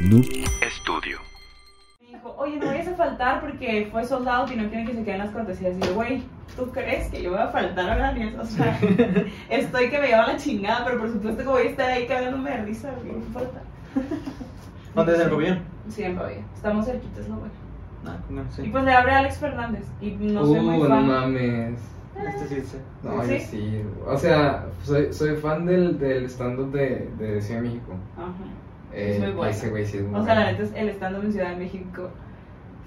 Noob Estudio. Me dijo, oye, no vayas a faltar porque fue soldado y no quieren que se queden las cortesías. Y yo, güey, ¿tú crees que yo voy a faltar a Daniel? O sea, estoy que me lleva la chingada, pero por supuesto que voy a estar ahí cagándome de risa, güey, no importa. ¿Dónde es el pabellón? Sí, en. Estamos cerquitas, ¿no, güey? Ah, no, Y sí. pues le abre a Alex Fernández. Y no soy muy uh, no fan. mames. Este sí, sí. No, ¿Sí? yo sí. O sea, soy, soy fan del, del stand-up de, de Ciudad de México. Ajá. Eh, Es muy bueno. Ese güey sí es muy O sea, la neta, es el stand-up en Ciudad de México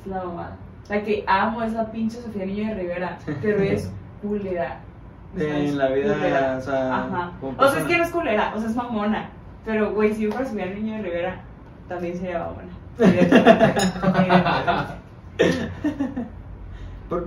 es la mamada. La que amo es la pinche Sofía Niño de Rivera, pero es culera. En la vida, culera. o sea, Ajá. O sea, es que no es culera, o sea, es mamona. Pero, güey, si yo fuera Sofía Niño de Rivera, también sería mamona.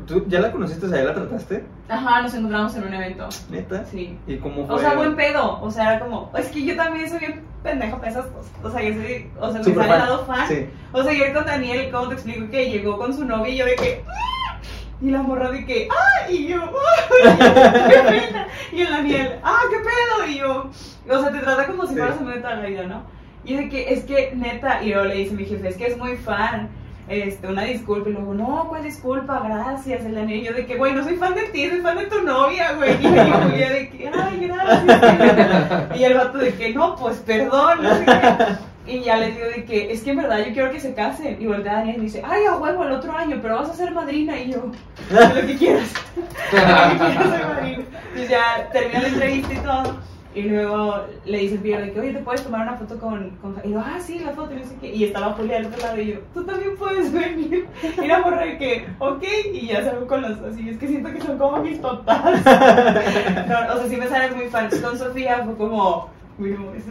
¿Tú ya la conociste? O sea, ¿ya la trataste? Ajá, nos encontramos en un evento. ¿Neta? Sí. ¿Y cómo fue? O sea, buen pedo. O sea, era como. Es que yo también soy bien pendeja para esas cosas. O sea, yo soy. O sea, me sale lado fan. Sí. O sea, yo con Daniel, ¿cómo te explico? Que llegó con su novia y yo de que. "Ah", Y la morra de que. ¡Ah! Y yo. ¡Ah! ¡Qué pena! Y el Daniel. ¡Ah! ¿Qué pedo? Y yo. O sea, te trata como si Sí. fueras a meter toda la vida, ¿no? Y yo de que, es que neta. Y luego le dice mi jefe, es que es muy fan. Este, una disculpa. Y luego, no, ¿cuál disculpa? Gracias. El Daniel. Y yo de que, güey, no soy fan de ti, soy fan de tu novia, güey. Y yo de que, ay, gracias. Y el vato de que, no, pues perdón. No sé qué. Y ya le digo de que, es que en verdad yo quiero que se casen. Y voltea a Daniel y dice, ay, a huevo el otro año, pero vas a ser madrina. Y yo, "Haz lo que quieras. Lo. Entonces ya termina la entrevista y todo. Y luego le dice el Pierre de que, oye, ¿te puedes tomar una foto con, con Ja-?" Y yo, ah, sí, la foto, y. Y estaba Julia al otro lado y yo, tú también puedes venir. Y la morra de que, ok, y ya salgo con los así. Es que siento que son como mis papás. No, o sea, sí me salen muy fans. Con Sofía fue como, uy, no, es.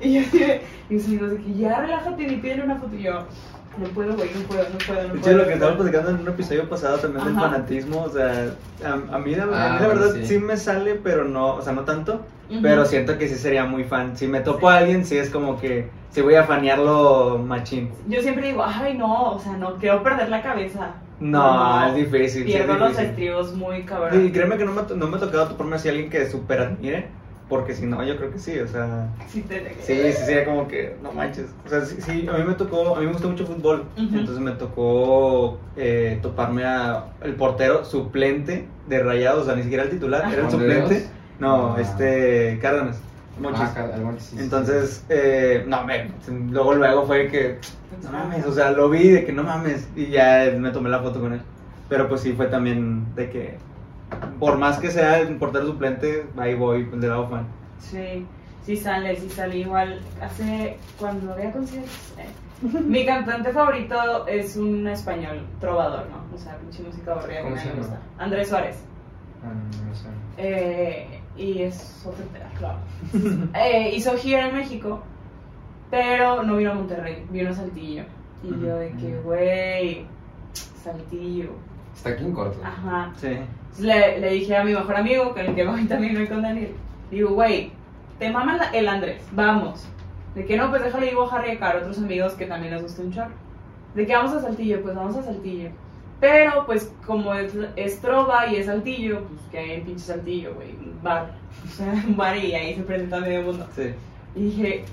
Y yo así y mis amigos que ya relájate y pídele una foto. Y yo, no puedo, güey, no puedo, no puedo, no De hecho, lo que estábamos platicando en un episodio pasado también del Ajá. fanatismo, o sea, a, a mí, la, a mí Ah, la verdad sí. sí. me sale, pero no, o sea, no tanto, Ujú. pero siento que sí sería muy fan. Si me topo a alguien, sí es como que, sí voy a fanearlo machín. Yo siempre digo, ay, no, o sea, no quiero perder la cabeza. No, es difícil, sí es Pierdo los difícil. estribos muy cabrón. Y créeme que no me, no me ha tocado toparme así a alguien que súper admire, porque si no, yo creo que sí, o sea... Sí, Sí, sí, sería como que, no manches. O sea, sí, sí, a mí me tocó, a mí me gusta mucho fútbol. Ujú. Entonces me tocó eh, toparme a el portero suplente de Rayados, o sea, ni siquiera el titular, Ah. era el ¿Juan de suplente. Dios? No, Ah. este, Cárdenas. Ah, sí, Entonces, eh, no, me, luego, luego fue que, no mames, o sea, lo vi de que no mames, y ya me tomé la foto con él. Pero pues sí fue también de que, por más que sea el portero suplente, ahí voy, pues, le daba fan. Sí, sí sale, sí sale igual. Hace, cuando había conciertos, eh, mi cantante favorito es un español trovador, ¿no? O sea, pinche música aburrida que ¿Cómo me gusta. Andrés Suárez. Ah, no sé. Eh, y es otro claro. Eh, hizo gira en México, pero no vino a Monterrey, vino a Saltillo. Y yo de que, güey, Saltillo. Está aquí en corto. Ajá. Sí. Le, le dije a mi mejor amigo, con el que voy también voy con Daniel, digo, güey, te mama el Andrés, vamos. De que no, pues déjale digo a Harry y a Caro, otros amigos que también les gusta un chorro. De que vamos a Saltillo, pues vamos a Saltillo. Pero, pues, como es, es trova y es Saltillo, pues que hay en pinche Saltillo, güey, un bar. O sea, un bar y ahí se presenta medio mundo. Sí. Y dije,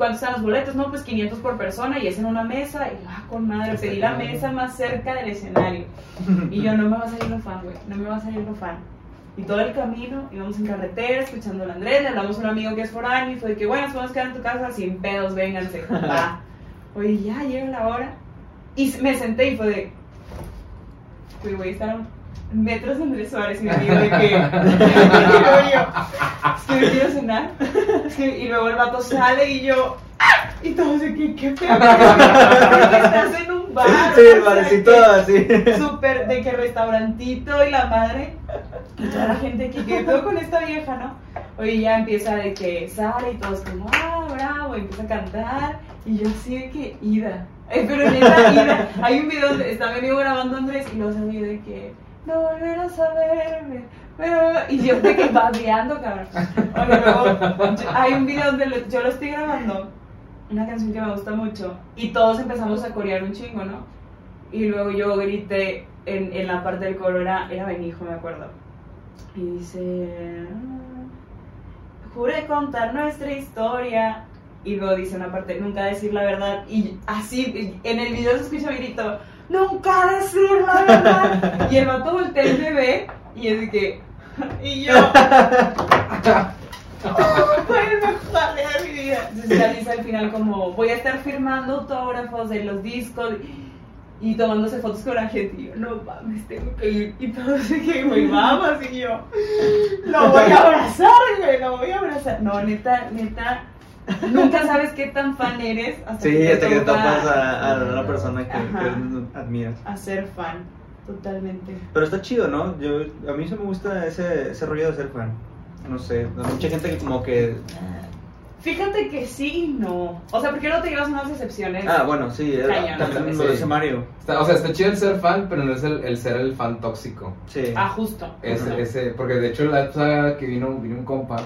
¿cuántos están los boletos? No, pues 500 por persona y es en una mesa. Y ah, con madre, pedí la mesa más cerca del escenario. Y yo, no me va a salir lo fan, güey, no me va a salir lo fan. Y todo el camino íbamos en carretera escuchando al Andrés, le hablamos a un amigo que es foráneo y fue de que, bueno, nos podemos quedar en tu casa sin pedos, vénganse. Va. Oye, ya llega la hora. Y me senté y fue de, pues güey, estaban metros de Andrés Suárez me digo de que, es que me quiero cenar. Es que- y luego el vato sale y yo, ¡ah! y todos de que, qué pedo. Estás en un bar. Sí, el así. súper de que restaurantito y la madre y toda la gente que todo con esta vieja, ¿no? Oye, ya empieza de que sale y todos como, ah, bravo, y empieza a cantar y yo así de que ida. Eh, pero neta, ida. Hay un video donde está mi amigo grabando Andrés y luego salió de que no volverás a verme. Y yo de que babeando, cabrón. Luego hay un video donde yo lo estoy grabando, una canción que me gusta mucho, y todos empezamos a corear un chingo, ¿no? Y luego yo grité en, en la parte del coro, era, era Benijo, me acuerdo. Y dice, "Ah, juré contar nuestra historia Y luego dice una parte, nunca decir la verdad. Y así, en el video se escucha mi grito, nunca decir la verdad. y el vato voltea y me ve y es de que, y yo, fue el mejor de mi vida. Entonces ya dice al final como, voy a estar firmando autógrafos de los discos y tomándose fotos con la gente. Y yo, no mames, tengo que ir. Y todos se que, güey, vamos. Y yo, lo voy a abrazar, güey, lo voy a abrazar. No, neta, neta, nunca sabes qué tan fan eres hasta Sí, que hasta que te topas a, a una persona que, que admiras. a ser fan, totalmente. Pero está chido, ¿no? Yo, a mí sí me gusta ese, ese rollo de ser fan. No sé, hay mucha gente que como que... Fíjate que sí y no. O sea, ¿por qué no te llevas unas decepciones? Ah, bueno, sí, era- también lo dice Mario. Está- o sea, está chido el ser fan, pero no es el, el ser el fan tóxico. Sí. Ah, justo. Ese, justo. ese, porque de hecho la saga que vino, vino un compa,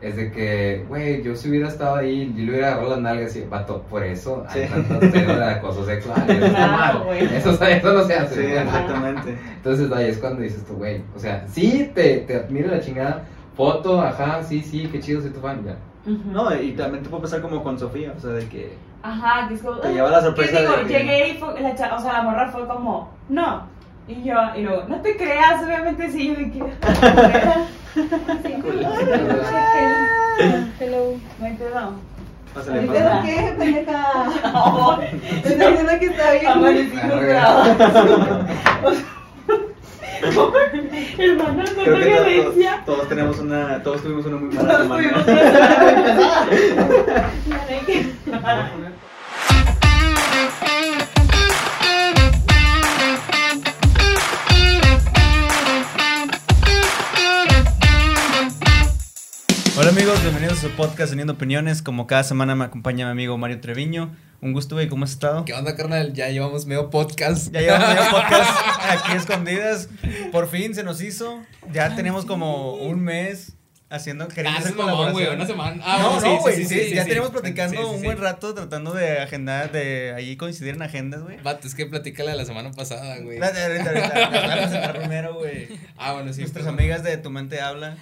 es de que, güey, yo si hubiera estado ahí, yo le hubiera agarrado las nalgas y, vato, por eso hay Sí. tantos de acoso sexual. Eso está Claro. Eso, eso no se hace. Sí, exactamente. Entonces ahí es cuando dices tú, güey, o sea, sí, te, te admiro la chingada, foto, ajá, sí, sí, qué chido, soy tu fan, ya. No, y también te puede pasar como con Sofía, o sea, de que... Ajá, que es como. Te "Ah, lleva la sorpresa ¿qué digo? de que- Llegué y fue, la o sea, la morra fue como, no. Y yo, y luego, no te creas, obviamente sí, yo de que. Hello. No hay pedo. Pásale, pásale. da. ¿Qué, pendeja? No, Estoy diciendo que está bien. amanecimos Ah. Hermano, no Creo te que to- violencia. to- todos tenemos una, todos tuvimos una muy mala Todos semana. tuvimos una Hola amigos, bienvenidos a su podcast Teniendo Opiniones. Como cada semana me acompaña mi amigo Mario Treviño. Un gusto, güey, ¿cómo has estado? ¿Qué onda, carnal? Ya llevamos medio podcast. Ya llevamos medio podcast aquí escondidas. Por fin se nos hizo. Ya tenemos como un mes haciendo queriendo Ah, hacer mamón, güey, una semana. Ah, no, bueno, no, güey, sí, sí, sí, sí, ya sí, tenemos sí. platicando Sí, sí, un buen rato tratando de agendar, de ahí coincidir en agendas, güey. Vato, es que platícala de la semana pasada, güey. Espérate, ahorita, ahorita, nos voy a presentar primero, güey. Ah, bueno, sí. Nuestras amigas de Tu Mente Habla.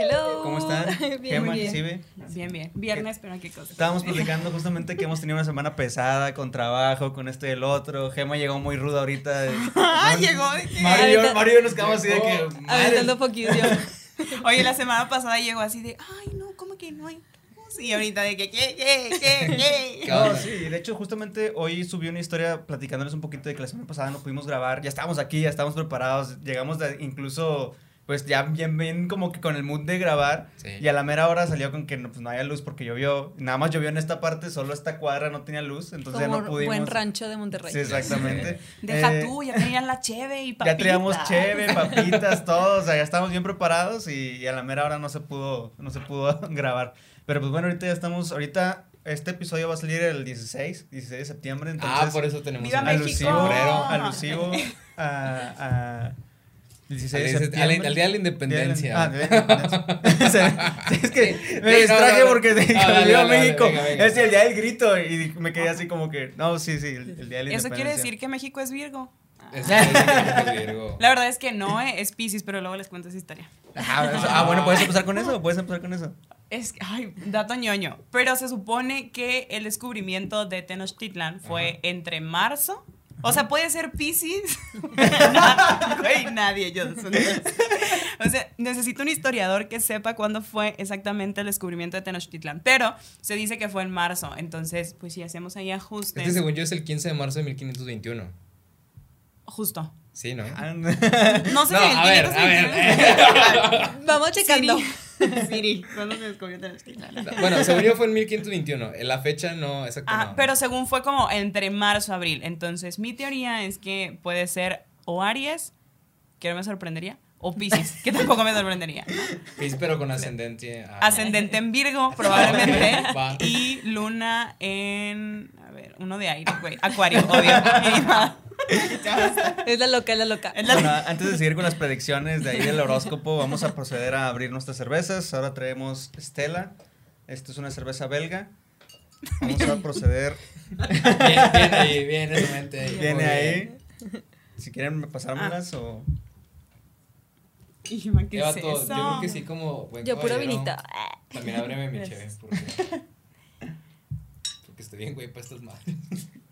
Hello. ¿Cómo están? Bien, Gema, muy bien. ¿sí ve? Bien, bien. Viernes, pero qué cosa. Estábamos platicando justamente que hemos tenido una semana pesada con trabajo, con esto y el otro. Gema llegó muy ruda ahorita. Ah, llegó de Mario, y yo- Ahorita- Mario nos quedamos así de que. Aventando poquillo. Oye, la semana pasada llegó así de, ay, no, ¿cómo que no hay? Y ahorita de que, ¿qué, qué, qué, qué? ¿Qué No, sí, de hecho justamente hoy subí una historia platicándoles un poquito de que la semana pasada no pudimos grabar, ya estábamos aquí, ya estábamos preparados, llegamos de- incluso pues ya bien bien como que con el mood de grabar Sí. y a la mera hora salió con que no, pues no había luz porque llovió, nada más llovió en esta parte, solo esta cuadra no tenía luz, entonces ya no pudimos. buen rancho de Monterrey. Sí, exactamente. Deja Eh, tú, ya tenían la cheve y papitas. Ya traíamos cheve, papitas, todo, o sea, ya estábamos bien preparados y, y a la mera hora no se pudo, no se pudo grabar. Pero pues bueno, ahorita ya estamos, ahorita este episodio va a salir el 16, 16 de septiembre, entonces Ah, por eso tenemos ¡Viva un México! alusivo, febrero. alusivo a, a 16 de Al- al- septiembre. al Día de la Independencia. Ah, Día de la Independencia. Es que me Sí, distraje no, no. porque te dije, Ah, dale, "Viva dale, dale, México. venga, venga. Es el día del grito y me quedé así como que, no, sí, sí, el, el día de la Eso Independencia. quiere decir que México es Virgo. La verdad es que no, eh, es Pisces, pero luego les cuento esa historia. Ah, eso- ah, bueno, ¿puedes empezar con eso? ¿Puedes empezar con eso? Es, ay, dato ñoño. Pero se supone que el descubrimiento de Tenochtitlan fue entre marzo. O sea, puede ser Pisces. Güey, nadie, yo. O sea, necesito un historiador que sepa cuándo fue exactamente el descubrimiento de Tenochtitlan. Pero se dice que fue en marzo. Entonces, pues si hacemos ahí ajustes. Este, según yo, es el 15 de marzo de 1521. Justo. Sí, ¿no? Ah, No sé No, si el a ver, 521. a ver. Vamos checando. Siri. Siri, ¿cuándo se descubrió Tenochtitlan? Bueno, según yo fue en 1521. La fecha no, exacto. Ah, no. pero según fue como entre marzo y abril. Entonces, mi teoría es que puede ser o Aries, que no me sorprendería, o Pisces, que tampoco me sorprendería. Sí, pero con ascendente. a- Ascendente en Virgo, probablemente. Va. y Luna en. A ver, uno de aire, güey. Acuario, obvio. Es la loca, es la loca. Bueno, antes de seguir con las predicciones de ahí del horóscopo, vamos a proceder a abrir nuestras cervezas. Ahora traemos Stella. Esta es una cerveza belga. Vamos a proceder. Bien, bien ahí, bien, esa mente ahí. Viene Muy ahí. bien. Si quieren pasármelas o. Híjole, ¿qué es vato, eso? Yo creo que sí, como. buen Yo pura caballero, vinita. También ábreme mi cheve. porque- Estoy bien, güey, para estas madres.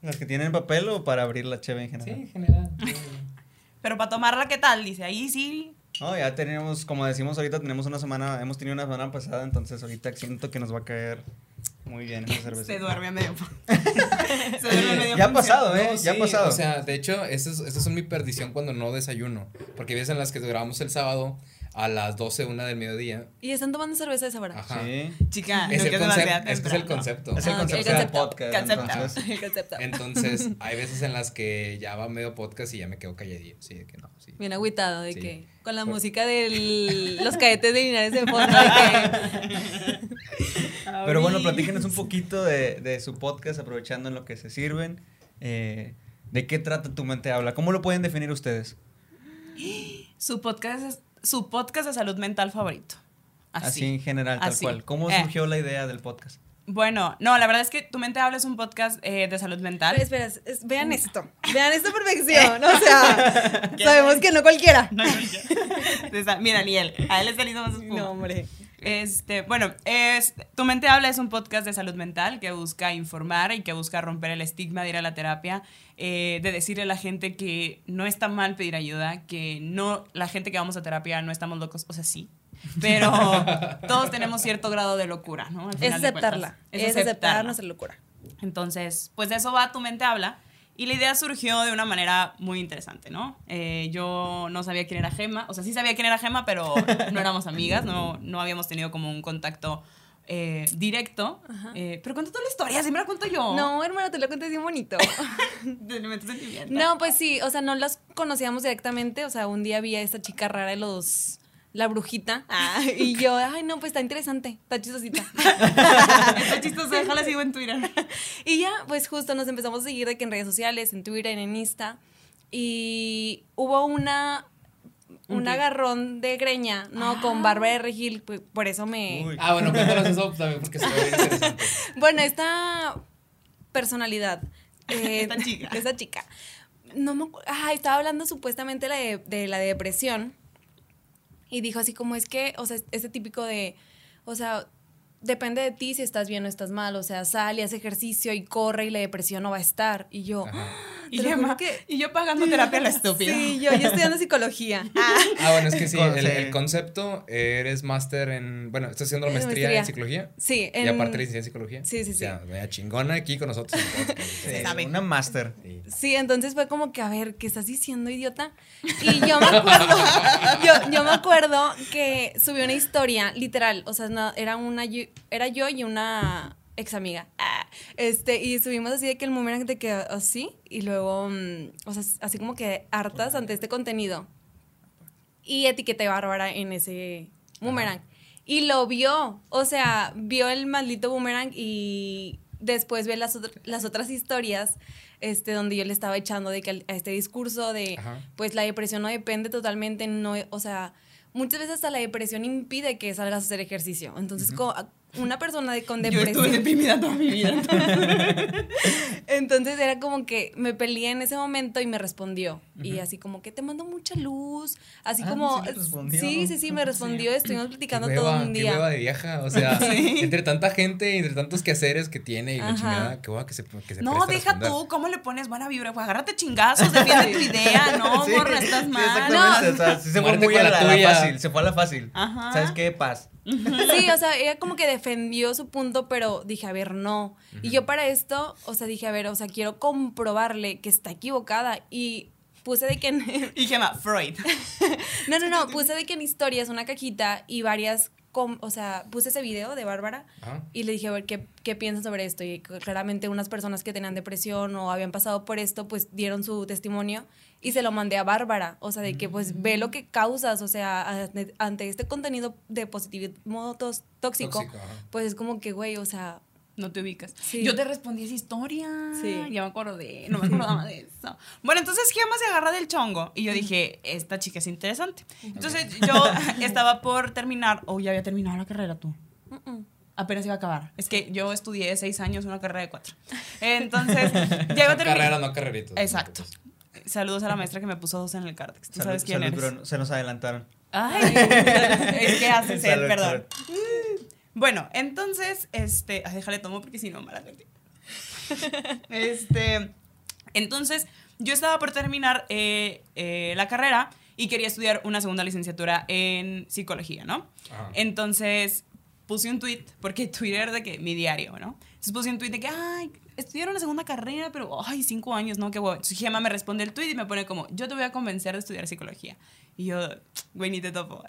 ¿Las que tienen papel o para abrir la cheve en Sí, general? en general. sí. Pero para tomarla, ¿qué tal? Dice, ahí sí. No, ya tenemos, como decimos ahorita, tenemos una semana, hemos tenido una semana pasada, entonces ahorita siento que nos va a caer muy bien esa cerveza. Se duerme a medio. se duerme a medio. Ya ha pasado, ¿eh? No, ya ha sí, pasado. O sea, de hecho, esa es, esa es mi perdición cuando no desayuno. Porque veces en las que grabamos el sábado a las 12, una del mediodía. Y están tomando cerveza a esa hora. Ajá. sí. Chica, Es, no el es que es el concepto. Es el Ah, concepto el del podcast. Concepto. entonces. El concepto. Entonces, hay veces en las que ya va medio podcast y ya me quedo calladillo. Sí, de que no, sí. Bien agüitado de Sí. que con la Por- música de los cadetes de Linares de fondo de Pero bueno, platíquenos un poquito de, de su podcast, aprovechando en lo que se sirven. Eh, ¿De qué trata Tu Mente Habla? ¿Cómo lo pueden definir ustedes? Su podcast es su podcast de salud mental favorito. Así, Así. en general, tal Así. cual. ¿Cómo Eh. surgió la idea del podcast? Bueno, no, la verdad es que Tu Mente Habla es un podcast eh, de salud mental. Pero espera, es- es- vean esto. Vean esta perfección. O sea, sabemos que no cualquiera. No, esa- Mira, ni él. A él le está saliendo más espuma. No, hombre. Este, bueno, es, Tu Mente Habla es un podcast de salud mental que busca informar y que busca romper el estigma de ir a la terapia, eh, de decirle a la gente que no está mal pedir ayuda, que no, la gente que vamos a terapia no estamos locos, o sea, sí, pero todos tenemos cierto grado de locura, ¿no? Al Es final aceptarla. cuentas. Es, aceptar aceptarla. nuestra locura. Entonces, pues de eso va Tu Mente Habla. Y la idea surgió de una manera muy interesante, ¿no? Eh, yo no sabía quién era Gema, o sea, sí sabía quién era Gema, pero no éramos amigas, no, no habíamos tenido como un contacto eh, directo. Eh, pero cuenta toda la historia, siempre la cuento yo. No, hermano, te lo conté bien bonito. No, pues sí, o sea, no las conocíamos directamente. O sea, un día vi a esta chica rara de los. La brujita. Ah, y yo, ay, no, pues está interesante, está chistosita. Está chistoso, déjala sigo en Twitter. Y ya, pues justo nos empezamos a seguir de que en redes sociales, en Twitter, en Insta. Y hubo una. Un agarrón de greña, ¿no? Con Bárbara de Regil, pues, por eso me. Uy. Ah, bueno, cuéntanos eso también porque se ve interesante. Bueno, esta personalidad. eh, Esta chica. Esta chica. No me ah, estaba hablando supuestamente la de, de la depresión. Y dijo así como es que, o sea, ese típico de, o sea, depende de ti si estás bien o estás mal. O sea, sal y haz ejercicio y corre y la depresión no va a estar. Y yo, Ajá. Y, yo, que- y pagando terapia a la estúpida. sí, yo, yo estudiando psicología. Ah, Ah, bueno, es que sí, el, sí. el concepto, eres máster en, bueno, estás haciendo la maestría, maestría. en psicología. sí, Y en- aparte licenciada en psicología. Sí, sí, O sea, sí. vea, chingona aquí con nosotros. Sí, sabe. una máster. Sí. Sí, entonces fue como que, a ver, ¿qué estás diciendo, idiota? Y yo me acuerdo, yo, yo me acuerdo que subió una historia, literal, o sea, no, era una, era yo y una ex amiga. Ah, este, y subimos así de que el boomerang te quedó así, y luego, mm, o sea, así como que hartas ante este contenido. Y etiqueté a Bárbara en ese boomerang. Y lo vio, o sea, vio el maldito boomerang y después ve las, otr- las otras historias este, donde yo le estaba echando de que a este discurso de, Ajá. pues la depresión no depende totalmente, no, o sea, muchas veces hasta la depresión impide que salgas a hacer ejercicio. Entonces, co- una persona de, con Yo estuve depresión... deprimida toda mi vida. Entonces era como que me peleé en ese momento y me respondió. Y así como que te mando mucha luz. Así Ah, como. sí sí, sí, sí, me respondió. Estuvimos platicando Qué todo hueva, un qué día. hueva de vieja, o sea, entre tanta gente, entre tantos quehaceres que tiene y la chingada, qué hueva que se, que se No, deja tú, ¿cómo le pones buena vibra? Pues agárrate chingazos, defiende tu idea, no, Sí, morra, estás sí, mal. exactamente, o sea, sí se fue muy a la la, fácil, se fue a la fácil. Ajá. ¿Sabes qué? Paz. Sí, o sea, ella como que defendió su punto, pero dije, a ver, no. Y yo para esto, o sea, dije, a ver, o sea, quiero comprobarle que está equivocada. Y puse de que en, Y Gemma, Freud. No, no, no, puse de que en historias una cajita y varias, com- o sea, puse ese video de Bárbara y le dije, a ver, ¿qué, qué piensas sobre esto? Y claramente unas personas que tenían depresión o habían pasado por esto, pues dieron su testimonio y se lo mandé a Bárbara, o sea, de que pues ve lo que causas, o sea, ante, este contenido de positivismo tos- tóxico, pues es como que, güey, o sea, No te ubicas. Sí. Yo te respondí esa historia. Sí. Ya me acordé. No me acordaba de eso. Bueno, entonces Gemma se agarra del chongo. Y yo dije, esta chica es interesante. Entonces yo estaba por terminar. O ya había terminado la carrera tú. Apenas iba a acabar. Es que yo estudié seis años una carrera de cuatro. Entonces, ya iba a terminar. Carrera, no carreritos. Exacto. Saludos a la maestra que me puso dos en el cártex. Tú Salud- sabes quién salud, eres. Bruno, se nos adelantaron. Ay, es que hace sed, Salud, perdón. salud. Bueno, entonces, este, ay, déjale tomo porque si no, mala gente. Este, entonces, yo estaba por terminar eh, eh, la carrera y quería estudiar una segunda licenciatura en psicología, ¿no? Ajá. Entonces, puse un tweet, porque Twitter de que mi diario, ¿no? Entonces puse un tweet de que, ay, estudiar una segunda carrera, pero, ay, cinco años, ¿no? Qué huevo. Entonces Gemma me responde el tweet y me pone como, yo te voy a convencer de estudiar psicología. Y yo, güey, ni te topo.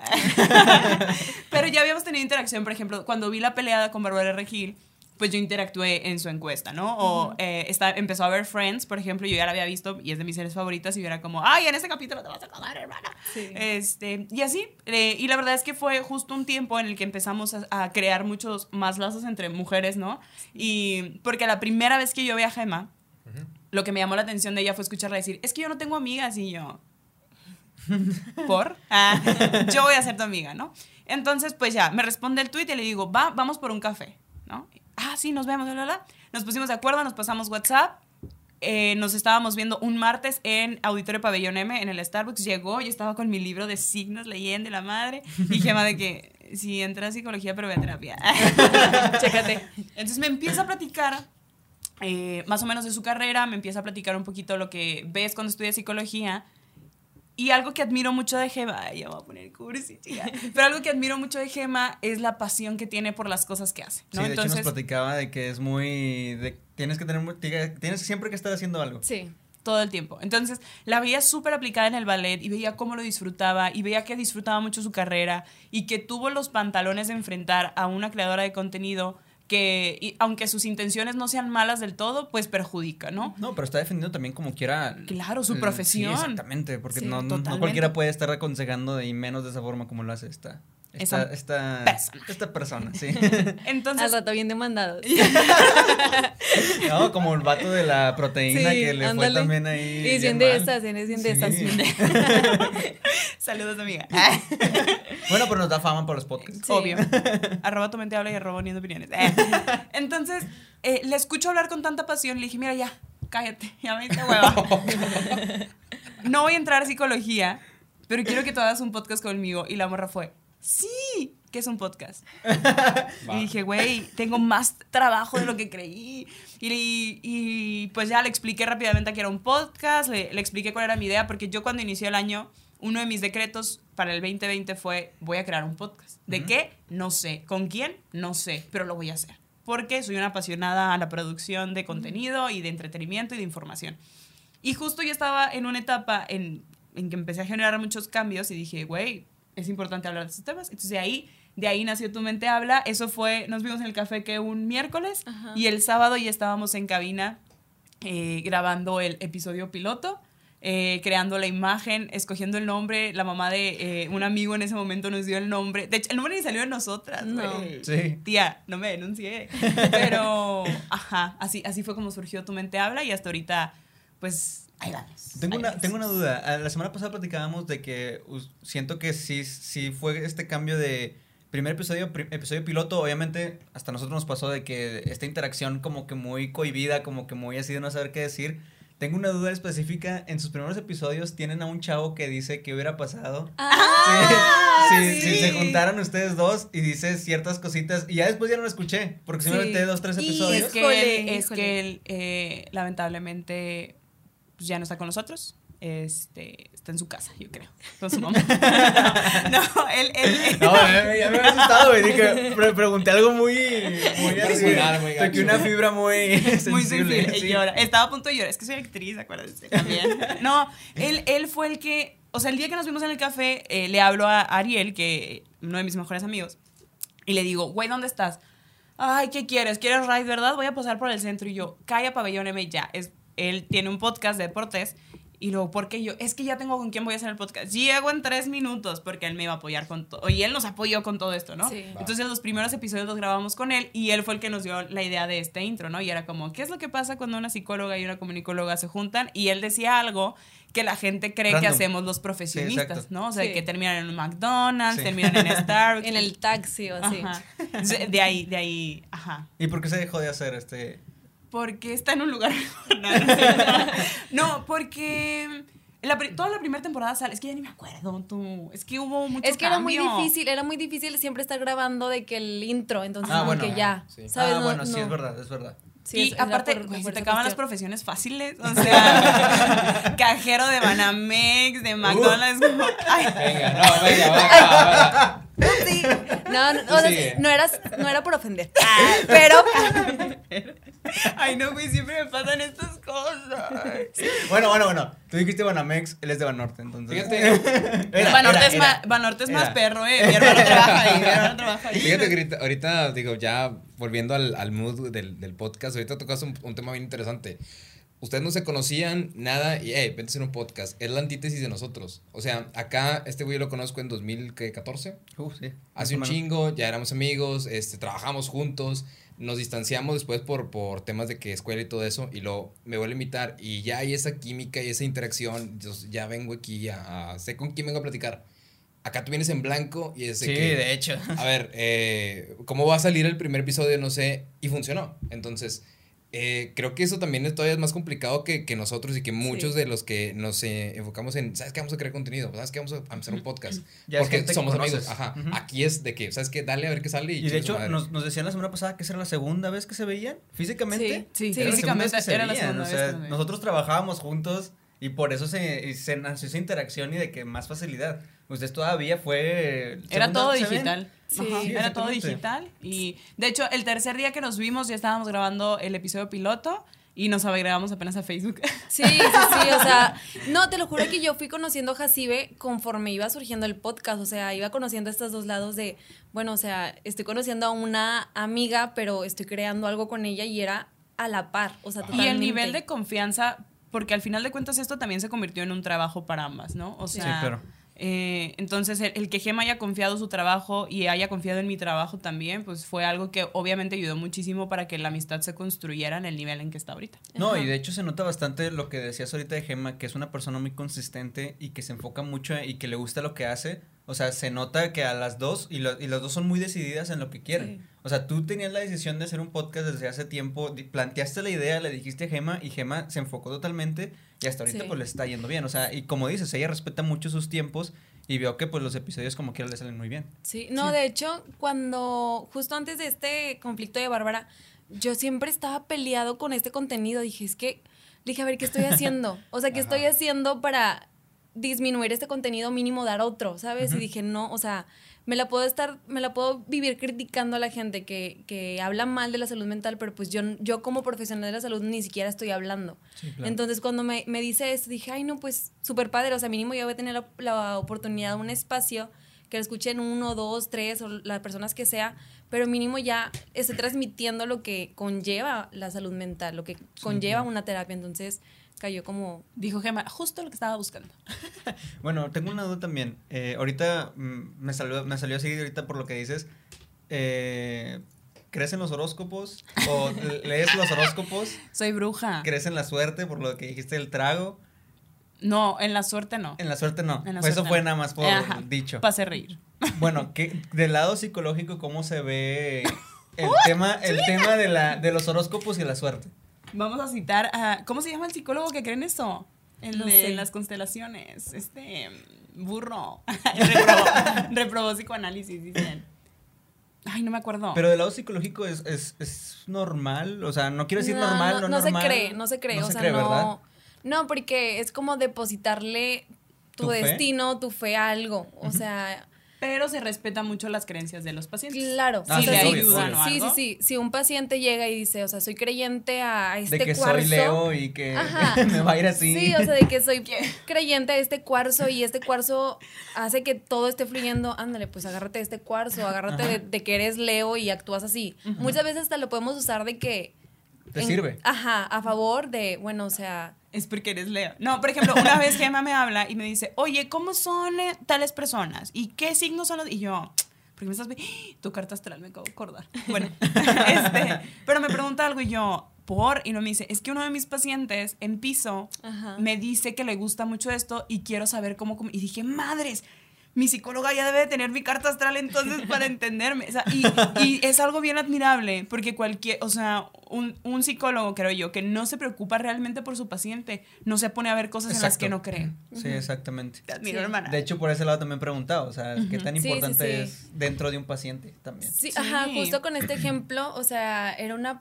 pero ya habíamos tenido interacción, por ejemplo, cuando vi la peleada con Bárbara Regil, pues yo interactué en su encuesta, ¿no? O eh, está, empezó a ver Friends, por ejemplo, yo ya la había visto y es de mis series favoritas y yo era como, ay, en este capítulo te vas a comer, hermana. Sí. Este, y así, eh, y la verdad es que fue justo un tiempo en el que empezamos a, a crear muchos más lazos entre mujeres, ¿no? Y porque la primera vez que yo vi a Gemma, lo que me llamó la atención de ella fue escucharla decir, es que yo no tengo amigas y yo... ¿Por? Ah, yo voy a ser tu amiga, ¿no? Entonces, pues ya, me responde el tweet y le digo, va, vamos por un café, ¿no? Ah, sí, nos vemos, bla, bla, bla. Nos pusimos de acuerdo, nos pasamos WhatsApp. eh, nos estábamos viendo un martes en Auditorio Pabellón M, en el Starbucks. Llegó, yo estaba con mi libro de signos leyendo la madre. Y Gemma de que, si entra a psicología, pero voy a terapia. Chécate. Entonces me empieza a platicar eh, más o menos de su carrera, me empieza a platicar un poquito lo que ves cuando estudias psicología. Y algo que admiro mucho de Gema, ay, ya voy a poner cursi, chica. Pero algo que admiro mucho de Gema es la pasión que tiene por las cosas que hace. ¿no? Sí, de hecho nos Entonces, platicaba de que es muy... de- tienes que tener... Tienes siempre que estar haciendo algo. Sí. todo el tiempo. Entonces, la veía súper aplicada en el ballet y veía cómo lo disfrutaba y veía que disfrutaba mucho su carrera y que tuvo los pantalones de enfrentar a una creadora de contenido que, y aunque sus intenciones no sean malas del todo, pues perjudica, ¿no? No, pero está defendiendo también como quiera. Claro, su el- profesión. Sí, exactamente, porque Sí, no, no- cualquiera puede estar aconsejando y menos de esa forma como lo hace esta. Esta, Esa esta persona. Esta persona, sí. Entonces, Al rato bien demandado. no, como el vato de la proteína que le ándale. fue también ahí. Y bien de estas, es bien de Sí. estas. saludos, amiga. Bueno, pero nos da fama por los podcasts. Sí. Obvio. arroba tu mente habla y arroba uniendo opiniones. Eh. Entonces, eh, le escucho hablar con tanta pasión. Le dije, mira, ya, cállate, ya me hice hueva. no voy a entrar a psicología, pero quiero que tú hagas un podcast conmigo. Y la morra fue, sí, que es un podcast. Y dije, güey, tengo más trabajo de lo que creí. Y, y, pues ya le expliqué rápidamente que era un podcast, le, le expliqué cuál era mi idea, porque yo cuando inició el año, uno de mis decretos para el 2020 fue, voy a crear un podcast. ¿De qué? No sé. ¿Con quién? No sé, pero lo voy a hacer. Porque soy una apasionada a la producción de contenido y de entretenimiento y de información. Y justo yo estaba en una etapa en, en que empecé a generar muchos cambios y dije, güey, es importante hablar de estos temas. Entonces de ahí, de ahí nació Tu Mente Habla. Eso fue, nos vimos en el café que un miércoles Ajá. y el sábado ya estábamos en cabina eh, grabando el episodio piloto. eh, creando la imagen, escogiendo el nombre, la mamá de eh, un amigo en ese momento nos dio el nombre. De hecho, el nombre ni salió de nosotras. No. Sí. Tía, no me denuncié. Pero, ajá, así, así fue como surgió Tu Mente Habla y hasta ahorita, pues, ahí vamos. Tengo ahí una, vamos. tengo una duda. Ah, La semana pasada platicábamos de que siento que sí, sí fue este cambio de primer episodio, episodio piloto. Obviamente, hasta a nosotros nos pasó de que esta interacción como que muy cohibida, como que muy así de no saber qué decir. Tengo una duda específica. En sus primeros episodios tienen a un chavo que dice qué hubiera pasado. Ah, Sí, sí. Si se juntaran ustedes dos y dice ciertas cositas. Y ya después ya no lo escuché. Porque sí, me Sí. aventé dos, tres Y episodios. Es que él, es que él eh, lamentablemente pues, ya no está con nosotros. Este, está en su casa, yo creo, con su mamá. no, él, él, él- No, ya, ya me había asustado, güey. Dije, pre- pregunté algo muy. Muy así. Personal, muy Toqué una fibra muy sensible. muy sensible. sí. Y llora. Estaba a punto de llorar. Es que soy actriz, acuérdense también. No, él, él fue el que. O sea, el día que nos vimos en el café, eh, le hablo a Ariel, que uno de mis mejores amigos, y le digo, güey, ¿dónde estás? Ay, ¿qué quieres? ¿Quieres ride, verdad? Voy a pasar por el centro. Y yo, calla pabellón M ya. Es, él tiene un podcast de deportes. Y luego, ¿por qué yo? Es que ya tengo con quién voy a hacer el podcast. Llego en tres minutos porque él me iba a apoyar con todo. Y él nos apoyó con todo esto, ¿no? Sí. Entonces los primeros episodios los grabamos con él y él fue el que nos dio la idea de este intro, ¿no? Y era como, ¿qué es lo que pasa cuando una psicóloga y una comunicóloga se juntan? Y él decía algo que la gente cree que Random. hacemos los profesionistas, exacto. ¿no? O sea, Sí. que terminan en un McDonald's, Sí. terminan en Starbucks. En el taxi o así. Ajá. De ahí, de ahí, ajá. ¿Y por qué se dejó de hacer este.? Porque está en un lugar mejor. No, porque La toda la primera temporada sale, es que ya ni me acuerdo tú, es que hubo mucho Es que era muy cambio. difícil, era muy difícil siempre estar grabando de que el intro, entonces Ah, como bueno. que ya, Sí. ¿sabes? ah, No- bueno, sí, no. es verdad, es verdad. Sí, y es- era aparte, por- por se te acaban las profesiones fáciles. O sea, cajero de Banamex, de McDonald's. como- ay, Venga, no, venga, va, va. Sí. No, no, o sea, no, eras, no era por ofender, Ah, pero ay, no, güey, siempre me pasan estas cosas. Bueno, bueno, bueno. Tú dijiste Banamex, él es de Banorte, entonces. Fíjate, Era, Banorte, era, es, era. Más, Banorte es más perro, eh. Mi hermano trabaja ahí, mi hermano trabaja ahí. fíjate que ahorita, digo, ya volviendo al, al mood del, del podcast, ahorita tocas un, un tema bien interesante. Ustedes no se conocían nada y, hey, vente a hacer un podcast. Es la antítesis de nosotros. O sea, acá este güey lo conozco en 2014. Uh, sí. Hace un chingo, ya éramos amigos, este, trabajamos juntos, nos distanciamos después por, por temas de que escuela y todo eso, y luego me vuelve a invitar, y ya hay esa química y esa interacción, yo ya vengo aquí a, a- sé con quién vengo a platicar. Acá tú vienes en blanco y es Sí, que, de hecho. a ver, eh, ¿cómo va a salir el primer episodio? No sé, y funcionó. Entonces, eh, creo que eso también es todavía más complicado que, que nosotros y que muchos de los que nos eh, enfocamos en, ¿sabes qué? Vamos a crear contenido, ¿sabes qué? Vamos a hacer un podcast. Ya porque somos amigos. Ajá. Aquí es de que, ¿sabes qué? Dale a ver qué sale. Y, Y de hecho, nos, nos decían la semana pasada que esa era la segunda vez que se veían físicamente. Sí, sí, Era la segunda físicamente vez que se era la veían, segunda o vez sea, nos veíamos. Nosotros trabajábamos juntos y por eso se, se nació esa interacción y de que más facilidad. Ustedes todavía fue. Era todo ven. Sí. Sí, era todo digital. Y de hecho, el tercer día que nos vimos ya estábamos grabando el episodio piloto y nos agregamos apenas a Facebook. Sí, sí, sí, o sea, no, te lo juro que yo fui conociendo a Jacibe conforme iba surgiendo el podcast, o sea, iba conociendo estos dos lados de, bueno, o sea, estoy conociendo a una amiga, pero estoy creando algo con ella y era a la par, o sea, Y totalmente. el nivel de confianza, porque al final de cuentas esto también se convirtió en un trabajo para ambas, ¿no? O Sí, sea, claro. Eh, entonces el, el que Gema haya confiado su trabajo y haya confiado en mi trabajo también, pues fue algo que obviamente ayudó muchísimo para que la amistad se construyera en el nivel en que está ahorita. No, Ajá. y de hecho se nota bastante lo que decías ahorita de Gemma, que es una persona muy consistente y que se enfoca mucho y que le gusta lo que hace. O sea, se nota que a las dos, y, lo- y las dos son muy decididas en lo que quieren. Sí. O sea, tú tenías la decisión de hacer un podcast desde hace tiempo, planteaste la idea, le dijiste a Gema y Gema se enfocó totalmente y hasta ahorita Sí. pues le está yendo bien. O sea, y como dices, ella respeta mucho sus tiempos y veo que pues los episodios como quiera le salen muy bien. Sí, no, de hecho, cuando, justo antes de este conflicto de Bárbara, yo siempre estaba peleado con este contenido. Dije, es que, dije, a ver, ¿qué estoy haciendo? O sea, ¿qué estoy haciendo para disminuir este contenido mínimo, dar otro, ¿sabes? Y dije, no, o sea, me la puedo estar, me la puedo vivir criticando a la gente que, que habla mal de la salud mental, pero pues yo, yo como profesional de la salud ni siquiera estoy hablando. Entonces cuando me, me dice esto, dije, ay no, pues súper padre, o sea, mínimo yo voy a tener la, la oportunidad de un espacio que lo escuchen uno, dos, tres, o las personas que sea, pero mínimo ya esté transmitiendo lo que conlleva la salud mental, lo que conlleva una terapia, entonces cayó como... Dijo Gema, justo lo que estaba buscando. Bueno, tengo una duda también. Eh, ahorita mm, me salió, me salió así ahorita por lo que dices. Eh, ¿Crees en los horóscopos? ¿O lees los horóscopos? Soy bruja. ¿Crees en la suerte por lo que dijiste del trago? No, en la suerte no. En la suerte no. La Pues eso suerte fue no. nada más por Ajá, dicho. Hacer reír. Bueno, ¿qué, del lado psicológico, ¿cómo se ve el tema, el tema de, la, de los horóscopos y la suerte? Vamos a citar a. ¿Cómo se llama el psicólogo que cree en eso? El No de sé. las constelaciones. Este. Burro. reprobó, reprobó psicoanálisis, dicen. Ay, no me acuerdo. Pero del lado psicológico es, es, es normal, o sea, no quiero decir No, normal, no, no, no se cree, no se cree, No o se sea, cree, ¿verdad? no... No, porque es como depositarle tu, ¿Tu fe? destino, tu fe a algo, o sea... Pero se respeta mucho las creencias de los pacientes. Claro. Ah, sí, sea, le obvio, ayudan obvio. o Sí, algo. sí, sí. Si un paciente llega y dice, o sea, soy creyente a este de que cuarzo. soy Leo y que Ajá. me va a ir así. Sí, o sea, de que soy creyente a este cuarzo y este cuarzo hace que todo esté fluyendo. Ándale, pues agárrate de este cuarzo, agárrate de, de que eres Leo y actúas así. Muchas veces hasta lo podemos usar de que. Te sirve. Ajá, a favor de, bueno, o sea. Es porque eres Leo. No, por ejemplo, una vez Gemma me habla y me dice, oye, ¿cómo son eh, tales personas? ¿Y qué signos son los...? Y yo, porque me estás... Tu carta astral me acabo de acordar. Bueno, este, pero me pregunta algo y yo, ¿por? Y no me dice, es que uno de mis pacientes en piso Ajá. me dice que le gusta mucho esto y quiero saber cómo... com-". Y dije, madres, mi psicóloga ya debe de tener mi carta astral entonces para entenderme. O sea, y, y es algo bien admirable, porque cualquier, o sea, un, un psicólogo, creo yo, que no se preocupa realmente por su paciente, no se pone a ver cosas en las que no cree. Sí, exactamente. Te admiro, Sí. hermana. De hecho, por ese lado también he preguntado, o sea, qué tan Sí, sí, importante sí. es dentro de un paciente también. Sí, Sí. ajá, justo con este ejemplo, o sea, era una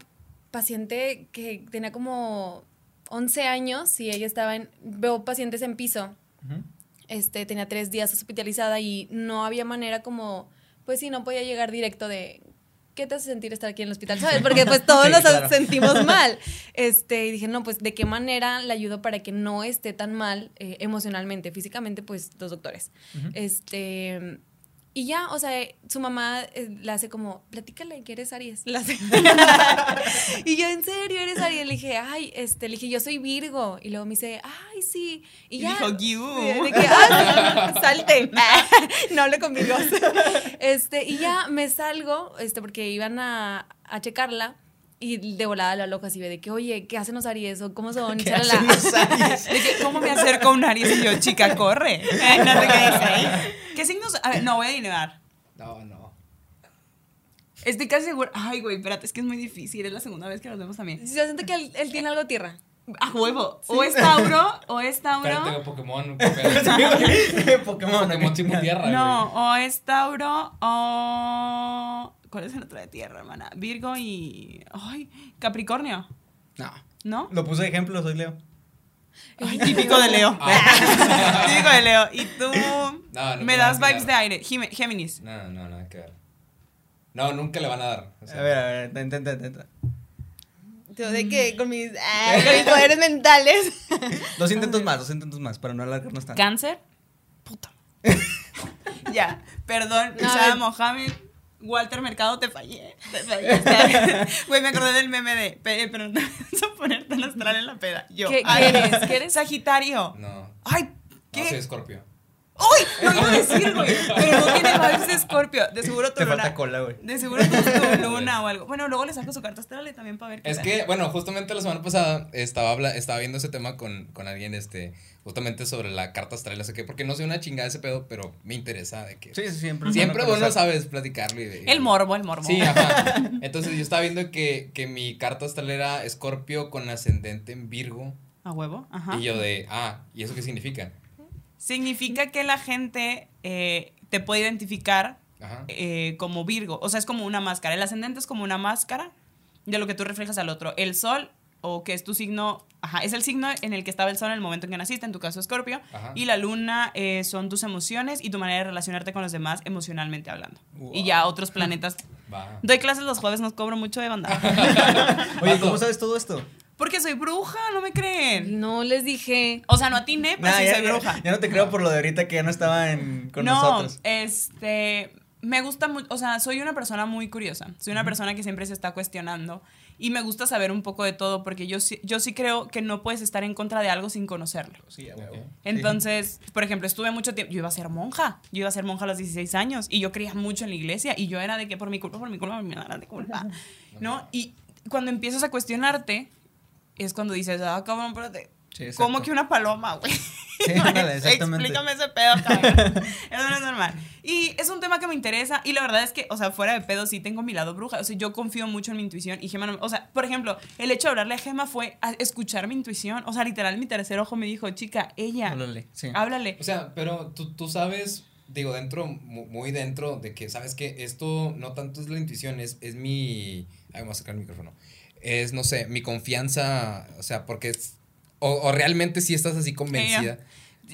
paciente que tenía como 11 años y ella estaba en, veo pacientes en piso, Ujú. Este, tenía tres días hospitalizada y no había manera como, pues sí, no podía llegar directo de, ¿qué te hace sentir estar aquí en el hospital? ¿Sabes? Porque pues todos Sí, nos claro. sentimos mal. Este, y dije, no, pues de qué manera le ayudo para que no esté tan mal eh, emocionalmente, físicamente, pues los doctores. Este, y ya, o sea, su mamá eh, le hace como, platícale que eres Aries. Y yo, ¿en serio eres Aries? Le dije, ay, este, le dije, yo soy Virgo. Y luego me dice, ay, sí. Y, Y ya. dijo, "You". De que, "Ah, sí, salte. no hable con Virgos. Este, y ya me salgo, este, porque iban a, a checarla. Y de volada la loca así ve de que, oye, ¿qué hacen los Aries? ¿O cómo son? ¿Qué hacen los Aries? De que, ¿Cómo me acerco a un Aries? Y yo, chica, corre. No sé qué dice ahí. ¿Qué signos? A ver, no, voy a adivinar. No, no. Estoy casi segura. Ay, güey, espérate, es que es muy difícil. Es la segunda vez que nos vemos también. Yo siento que él, él tiene algo tierra. A huevo. O es Tauro, o es Tauro. Espérate, Pokémon. Pokémon, Pokémon, Pokémon qué tipo tierra, No, o es Tauro, o. ¿Cuál es el otro de tierra, hermana? Virgo y. Ay, Capricornio. No. ¿No? Lo puse de ejemplo, soy Leo. Ay, típico de Leo. típico de Leo. Y tú. No, no me das vibes de aire. Géminis. No, no, nada que ver. No, nunca le van a dar. o sea, A ver, a ver, intenta, intenta. Yo de que con mis, ay, con mis poderes mentales. Dos intentos más, dos intentos más, para no alargarnos tanto. Cáncer. Puta. ya, perdón, No. Mohamed. Walter Mercado, te fallé. Te fallé. Güey, me acordé del meme de. "Pe- Pero no vas a ponerte el astral en la peda. Yo. ¿Qué- qué eres? ¿Qué eres? Sagitario. No. Ay, No, ¿qué? soy Scorpio. ¡Uy! Lo iba a decir, güey. Pero no tiene vibes de Scorpio. De seguro tu Te luna. falta cola, güey. De seguro tu, luna o algo. Bueno, luego le saco su carta astral y también para ver qué Es tal. que, bueno, justamente la semana pasada estaba, habla, estaba viendo ese tema con, con alguien, este, justamente sobre la carta astral, no sé qué, porque no sé una chingada de ese pedo, pero me interesa de que... Sí, sí, siempre. Siempre bueno sabes platicarlo y de... El morbo, el morbo. Sí, ajá. Entonces yo estaba viendo que, que mi carta astral era Escorpio con ascendente en Virgo. A huevo. Ajá. Y yo de, ah, ¿y eso qué significa? Significa que la gente eh, te puede identificar eh, como Virgo. O sea, es como una máscara. El ascendente es como una máscara de lo que tú reflejas al otro. El sol, o que es tu signo, ajá, es el signo en el que estaba el sol en el momento en que naciste, en tu caso Escorpio. Y la luna eh, son tus emociones y tu manera de relacionarte con los demás emocionalmente hablando. Wow. Y ya otros planetas. Va. Doy clases los jueves, nos cobro mucho de banda. Oye. ¿cómo sabes todo esto? Porque soy bruja, no me creen. No les dije. O sea, no atiné, pero Nah, sí ya, soy ya- bruja. ya no te creo por lo de ahorita que ya no estaba en, con no, nosotros. este, me gusta mucho, o sea, soy una persona muy curiosa, soy una persona que siempre se está cuestionando y me gusta saber un poco de todo porque yo, sí- yo sí creo que no puedes estar en contra de algo sin conocerlo. Sí, a huevo. Ok. Entonces, por ejemplo, estuve mucho tiempo, yo iba a ser monja, yo iba a ser monja a los 16 años y yo creía mucho en la iglesia y yo era de que por mi culpa, por mi culpa, por mi culpa, ¿no? Y cuando empiezas a cuestionarte es cuando dices, ah, cabrón, espérate, Sí. ¿cómo que una paloma, güey? Sí. Explícame ese pedo, cabrón. Eso no es normal. Y es un tema que me interesa. Y la verdad es que, o sea, fuera de pedo, sí tengo mi lado bruja. O sea, yo confío mucho en mi intuición. Y Gema no me- O sea, por ejemplo, el hecho de hablarle a Gema fue a escuchar mi intuición. O sea, literal, mi tercer ojo me dijo, chica, ella, Háblale, sí. háblale. O sea, pero tú, tú sabes, digo, dentro, mu- muy dentro de que, ¿sabes que Esto no tanto es la intuición, es, es mi... Ay, vamos a sacar el micrófono. Es, no sé, mi confianza, o sea, porque es... O, o realmente sí estás así convencida.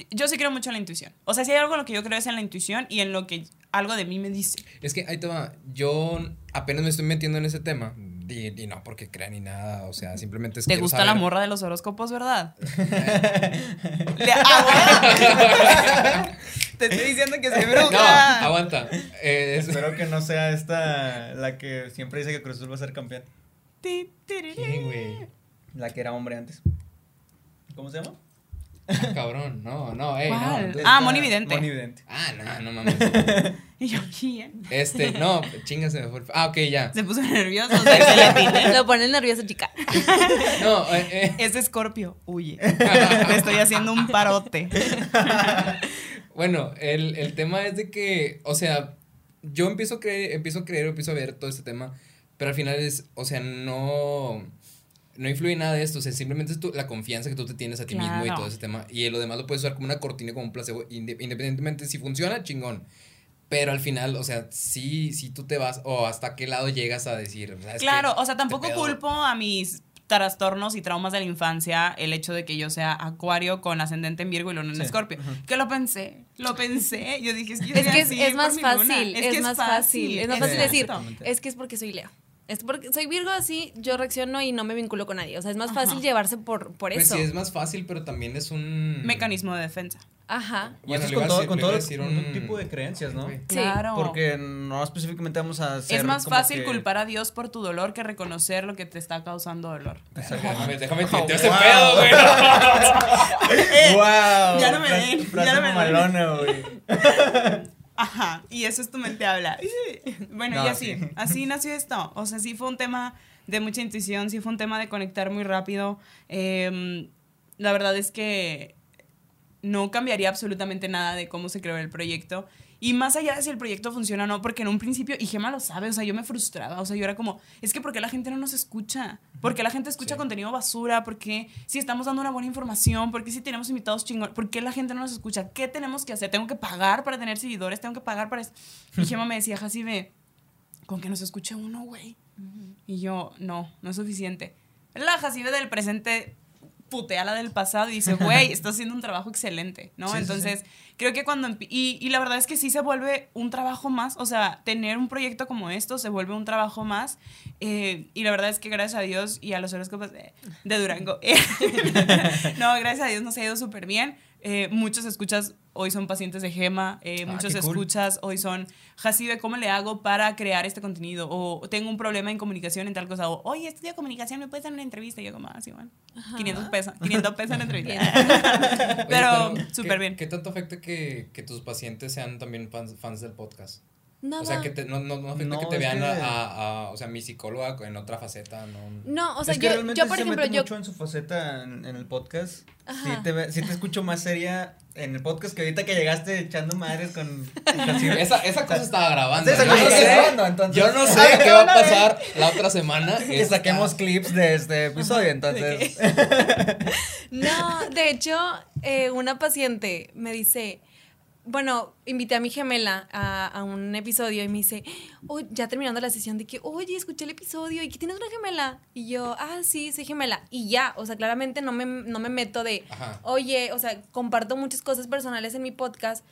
Yo sí creo mucho en la intuición. O sea, si hay algo en lo que yo creo es en la intuición y en lo que algo de mí me dice. Es que ahí te va, yo apenas me estoy metiendo en ese tema. Y, y no porque crea ni nada, o sea, simplemente es ¿Te quiero gusta la morra de los horóscopos, verdad? Le-. Te estoy diciendo que soy No, bruja. aguanta. Eh, es- Espero que no sea esta la que siempre dice que Cruz Azul va a ser campeón. ¿Quién, güey? La que era hombre antes. ¿Cómo se llama? Ah, cabrón, no, no, ey, no. ¿Cuál? entonces- Ah, Moni Vidente. Moni Vidente. Ah, no, no mames. Y yo, ¿quién? Este, no, chinga, se me fue. Ah, ok, ya. Se puso nervioso. o sea, se le. Lo ponen nervioso, chica. No, eh, eh, Es Escorpio, huye. Te estoy haciendo un parote. Bueno, el, el tema es de que, o sea, yo empiezo a creer, empiezo a creer, empiezo a ver todo este tema, pero al final es, o sea, no, no influye nada de esto, o sea, simplemente es tu- la confianza que tú te tienes a ti mismo y todo ese tema, y lo demás lo puedes usar como una cortina, como un placebo, inde- independientemente si funciona, chingón. Pero al final, o sea, sí, sí tú te vas, o hasta qué lado llegas a decir. ¿sabes qué? Claro, o sea, tampoco pedo- culpo a mis trastornos y traumas de la infancia el hecho de que yo sea acuario con ascendente en Virgo y luna en Sí. Escorpio. Que lo pensé, lo pensé. Yo dije, yo Es que es, así es por más fácil, es, que más fácil, es más fácil decir, es que es porque soy Leo. Es porque soy Virgo así, yo reacciono y no me vinculo con nadie. O sea, es más fácil llevarse por, por Pues eso. sí, es más fácil, pero también es un. Mecanismo de defensa. Ajá. Y Bueno, esto es con todo, decir- con todo decir un, un- tipo de creencias, ¿no? Sí. Claro. Porque no específicamente vamos a hacer es más fácil que- culpar a Dios por tu dolor que reconocer lo que te está causando dolor. Déjame, déjame te wow. pedo, güey. ¡Wow! Ya no me den, ya no me den. mamalona, güey. Ajá, y eso es tu mente habla. Bueno, No, y así, sí. así nació esto. O sea, sí fue un tema de mucha intuición, sí fue un tema de conectar muy rápido. Em, la verdad es que no cambiaría absolutamente nada de cómo se creó el proyecto. Y más allá de si el proyecto funciona o no, porque en un principio, y Gema lo sabe, o sea, yo me frustraba, o sea, yo era como, es que ¿por qué la gente no nos escucha? ¿Por qué la gente escucha Sí. contenido basura? ¿Por qué si estamos dando una buena información? ¿Por qué si tenemos invitados chingón? ¿Por qué la gente no nos escucha? ¿Qué tenemos que hacer? ¿Tengo que pagar para tener seguidores? ¿Tengo que pagar para eso? Y Gema me decía, Jacibe, con que nos escuche uno, güey. Y yo, no, no es suficiente. La Jacibe del presente putea la del pasado y dice, güey, estás haciendo un trabajo excelente, ¿no? Sí, sí, Entonces, creo que cuando... Y, y la verdad es que sí se vuelve un trabajo más, o sea, tener un proyecto como esto se vuelve un trabajo más. eh, y la verdad es que gracias a Dios y a los horóscopos de, de Durango, eh, no, gracias a Dios nos ha ido súper bien. Eh, muchos escuchas hoy son pacientes de Gema, eh, Ah, muchos cool. escuchas hoy son, Jacibe, ¿cómo le hago para crear este contenido? O tengo un problema en comunicación en tal cosa. O, oye, estudio comunicación, ¿me puedes dar una entrevista? Y yo como, así, bueno, 500 pesos, 500 pesos en la entrevista. Pero ¿qué- súper bien. ¿Qué tanto afecta que, que tus pacientes sean también fans, fans del podcast? Nada. O sea, que te, no, no, no afecta No, que te vean que- a, a- a- o sea, mi psicóloga en otra faceta, no. No, o sea, es que yo, realmente yo sí por se ejemplo, mete yo... mucho en su faceta en, en el podcast. Sí Ajá. te, ve- sí te escucho más seria en el podcast que ahorita que llegaste echando madres con... Esa, esa cosa estaba grabando. Sí, esa yo, cosa grabando, entonces- yo no sé Ah, qué va a pasar la otra semana. que Esta- saquemos clips de este episodio, entonces... No, de hecho, eh, una paciente me dice, bueno, invité a mi gemela a, a un episodio y me dice, oh, ya terminando la sesión, de que, oye, escuché el episodio y que tienes una gemela. Y yo, ah, sí, soy gemela. Y ya, o sea, claramente no me, no me meto de, Ajá. oye, o sea, comparto muchas cosas personales en mi podcast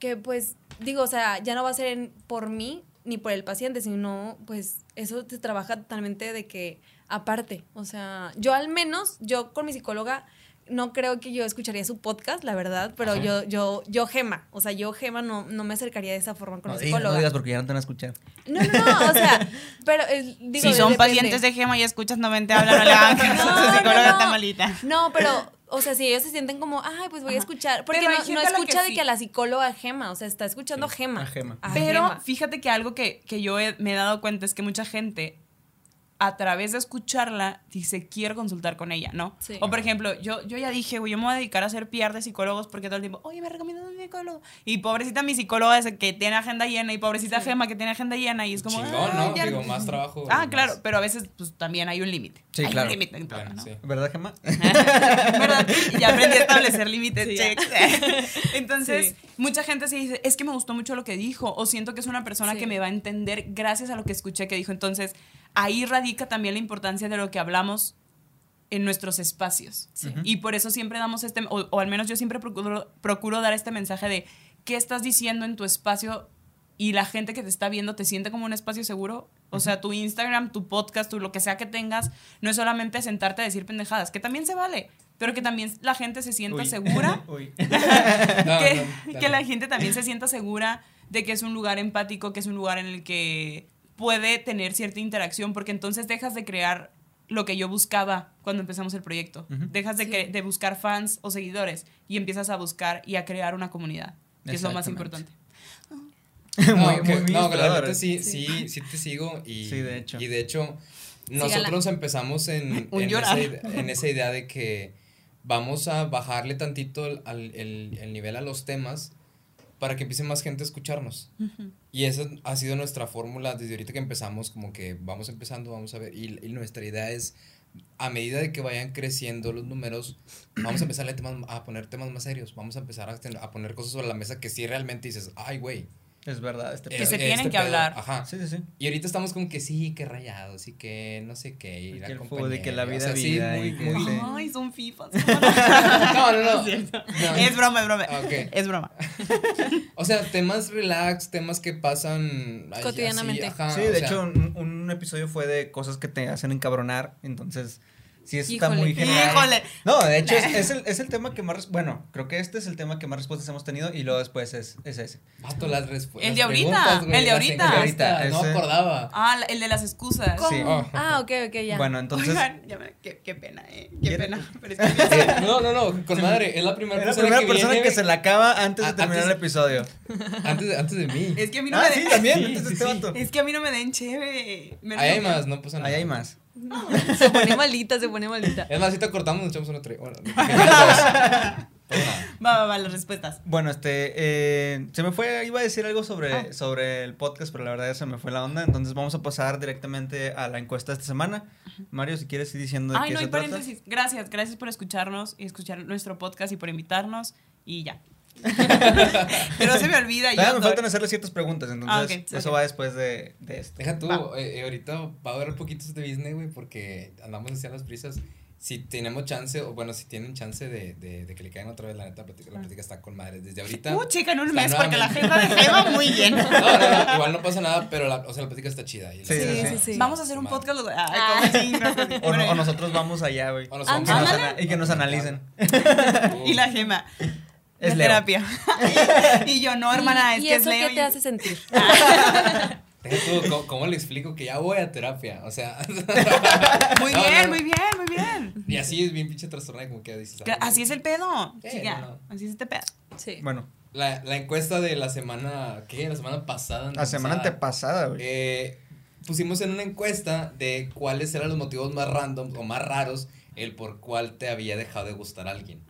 que pues digo, o sea, ya no va a ser en- por mí ni por el paciente, sino pues eso se trabaja totalmente de que aparte, o sea, yo al menos, yo con mi psicóloga no creo que yo escucharía su podcast, la verdad, pero Ajá. yo yo yo Gema, o sea, yo Gema no, no me acercaría de esa forma con No psicóloga. no digas porque ya no te van a escuchar. No, no, no, o sea, pero eh, digo, si son depende. pacientes de Gema y escuchas 90 hablan, no le hagan caso, No, su no, psicóloga no. está malita. No, pero, o sea, si ellos se sienten como, ay, pues voy a escuchar. Porque no, no a la que escucha de sí. que a la psicóloga Gema, o sea, está escuchando Gema. a Gema. A Pero Gema. fíjate que algo que, que yo he- me he dado cuenta es que mucha gente a través de escucharla dice quiero consultar con ella, ¿no? Sí. O por ejemplo, yo, yo ya dije, güey, yo me voy a dedicar a hacer PR de psicólogos porque todo el tiempo, oye, me recomiendas un psicólogo. Y pobrecita mi psicóloga es que tiene agenda llena y pobrecita Gema que tiene agenda llena y es como... Chingón, "Ah, ¿no? ya Digo, más trabajo. Ah, más- claro, pero a veces pues también hay un límite. Sí, Hay claro. un límite en todo, Bueno, ¿no? sí. ¿Verdad, Gema? ¿Verdad? Ya aprendí a establecer límites, Sí. Entonces, Sí. Mucha gente se dice, es que me gustó mucho lo que dijo, o siento que es una persona Sí. que me va a entender gracias a lo que escuché que dijo. Entonces, ahí radica también la importancia de lo que hablamos en nuestros espacios. Y por eso siempre damos este, o, o al menos yo siempre procuro, procuro dar este mensaje de qué estás diciendo en tu espacio y la gente que te está viendo te siente como un espacio seguro. O sea, tu Instagram, tu podcast, tu lo que sea que tengas, no es solamente sentarte a decir pendejadas, que también se vale, pero que también la gente se sienta Uy. segura Uy. Que, no, dale. que la gente también se sienta segura de que es un lugar empático, que es un lugar en el que puede tener cierta interacción, porque entonces dejas de crear lo que yo buscaba cuando empezamos el proyecto. Dejas de, Sí. que- de buscar fans o seguidores y empiezas a buscar y a crear una comunidad, que es lo más importante. No, muy, que, muy no, neta sí, sí, sí te sigo y, Sí, de hecho. y de hecho Sígala. nosotros empezamos esa, en esa idea de que vamos a bajarle tantito el, el nivel a los temas para que empiece más gente a escucharnos. Y esa ha sido nuestra fórmula desde ahorita que empezamos, como que vamos empezando, vamos a ver, y, y nuestra idea es, a medida de que vayan creciendo los números, vamos a empezar a, temas, a poner temas más serios, vamos a empezar a, a poner cosas sobre la mesa que sí realmente dices, ay, güey. Es verdad, este Que se tienen que pedo". hablar. Ajá. Sí, sí, sí. Y ahorita estamos como que sí, que rayados y que no sé qué, y la Que el fútbol y que la vida, sí, vida, muy, y que muy- sí. Ay, son fifas. No, no, no. No. Es broma, es broma. Ah, ok. Es broma. O sea, temas relax, temas que pasan Cotidianamente. así, ajá, Sí, o de sea, hecho, un, un episodio fue de cosas que te hacen encabronar, entonces sí está Híjole. muy general. Híjole. No, de hecho, es, es el, es el tema que más, bueno, creo que este es el tema que más respuestas hemos tenido y luego después es, es ese. Vato, las respuestas. El de ahorita, el de ahorita. No acordaba. Ah, el de las excusas. ¿Cómo? Sí. Oh. Ah, ok, ok, ya. Bueno, entonces, Oigan, ya me- qué, qué pena, eh. Qué pena. Pero es que no, no, no, con madre, es la primera es la persona, primera que, persona viene, que se la acaba antes de terminar antes- el episodio. antes, de, antes de mí. Es que a mí no Ah, me sí, den. también, Sí, sí, este vato. Es que a mí no me den chévere. Ahí hay más, no pasa nada. Ahí hay más. Se pone malita, se pone malita. Es más, si te cortamos, nos echamos una tres. Bueno. Va, va, va, las respuestas. Bueno, este, eh, se me fue, iba a decir algo sobre, Ah. sobre el podcast, pero la verdad se me fue la onda, entonces vamos a pasar directamente a la encuesta de esta semana. Mario, si quieres ir diciendo de Ay, qué no, se y trata. paréntesis. Gracias, gracias por escucharnos y escuchar nuestro podcast y por invitarnos. Y ya. que no se me olvida. Todavía yo me faltan hacerle ciertas preguntas, entonces Ah, ok, eso ok. va después de, de esto. Deja tú, Va. eh, eh, ahorita va a haber poquitos de Disney, güey, porque andamos hacia las prisas. Si tenemos chance, o bueno, si tienen chance de, de, de que le caigan otra vez, la neta, la plática, la plática está con madre. Desde ahorita. Uh, chica, en un mes, porque la agenda de Gema muy llena. No, no, no, igual no pasa nada, pero la, o sea, la plática está chida. y la- Sí, sí, sí, sí. Vamos a hacer un podcast. Ay, Ah. así. O, o nosotros vamos allá, güey. Ah, y que nos analicen. Y la Gema. Es la Leo. terapia. y yo, no, hermana, ¿Y, es y que eso es Leo. qué y- te hace sentir? ¿cómo, cómo le explico que ya voy a terapia? O sea. Muy No, bien, no. muy bien, muy bien. Y así es bien pinche trastornada, como que dices. Ah, Así es el pedo. Sí, no. Así es este pedo. Sí. Bueno, La, la encuesta de la semana. ¿Qué? La semana pasada. la semana antepasada. antepasada, güey. Eh, pusimos en una encuesta de cuáles eran los motivos más random o más raros el por cuál te había dejado de gustar alguien.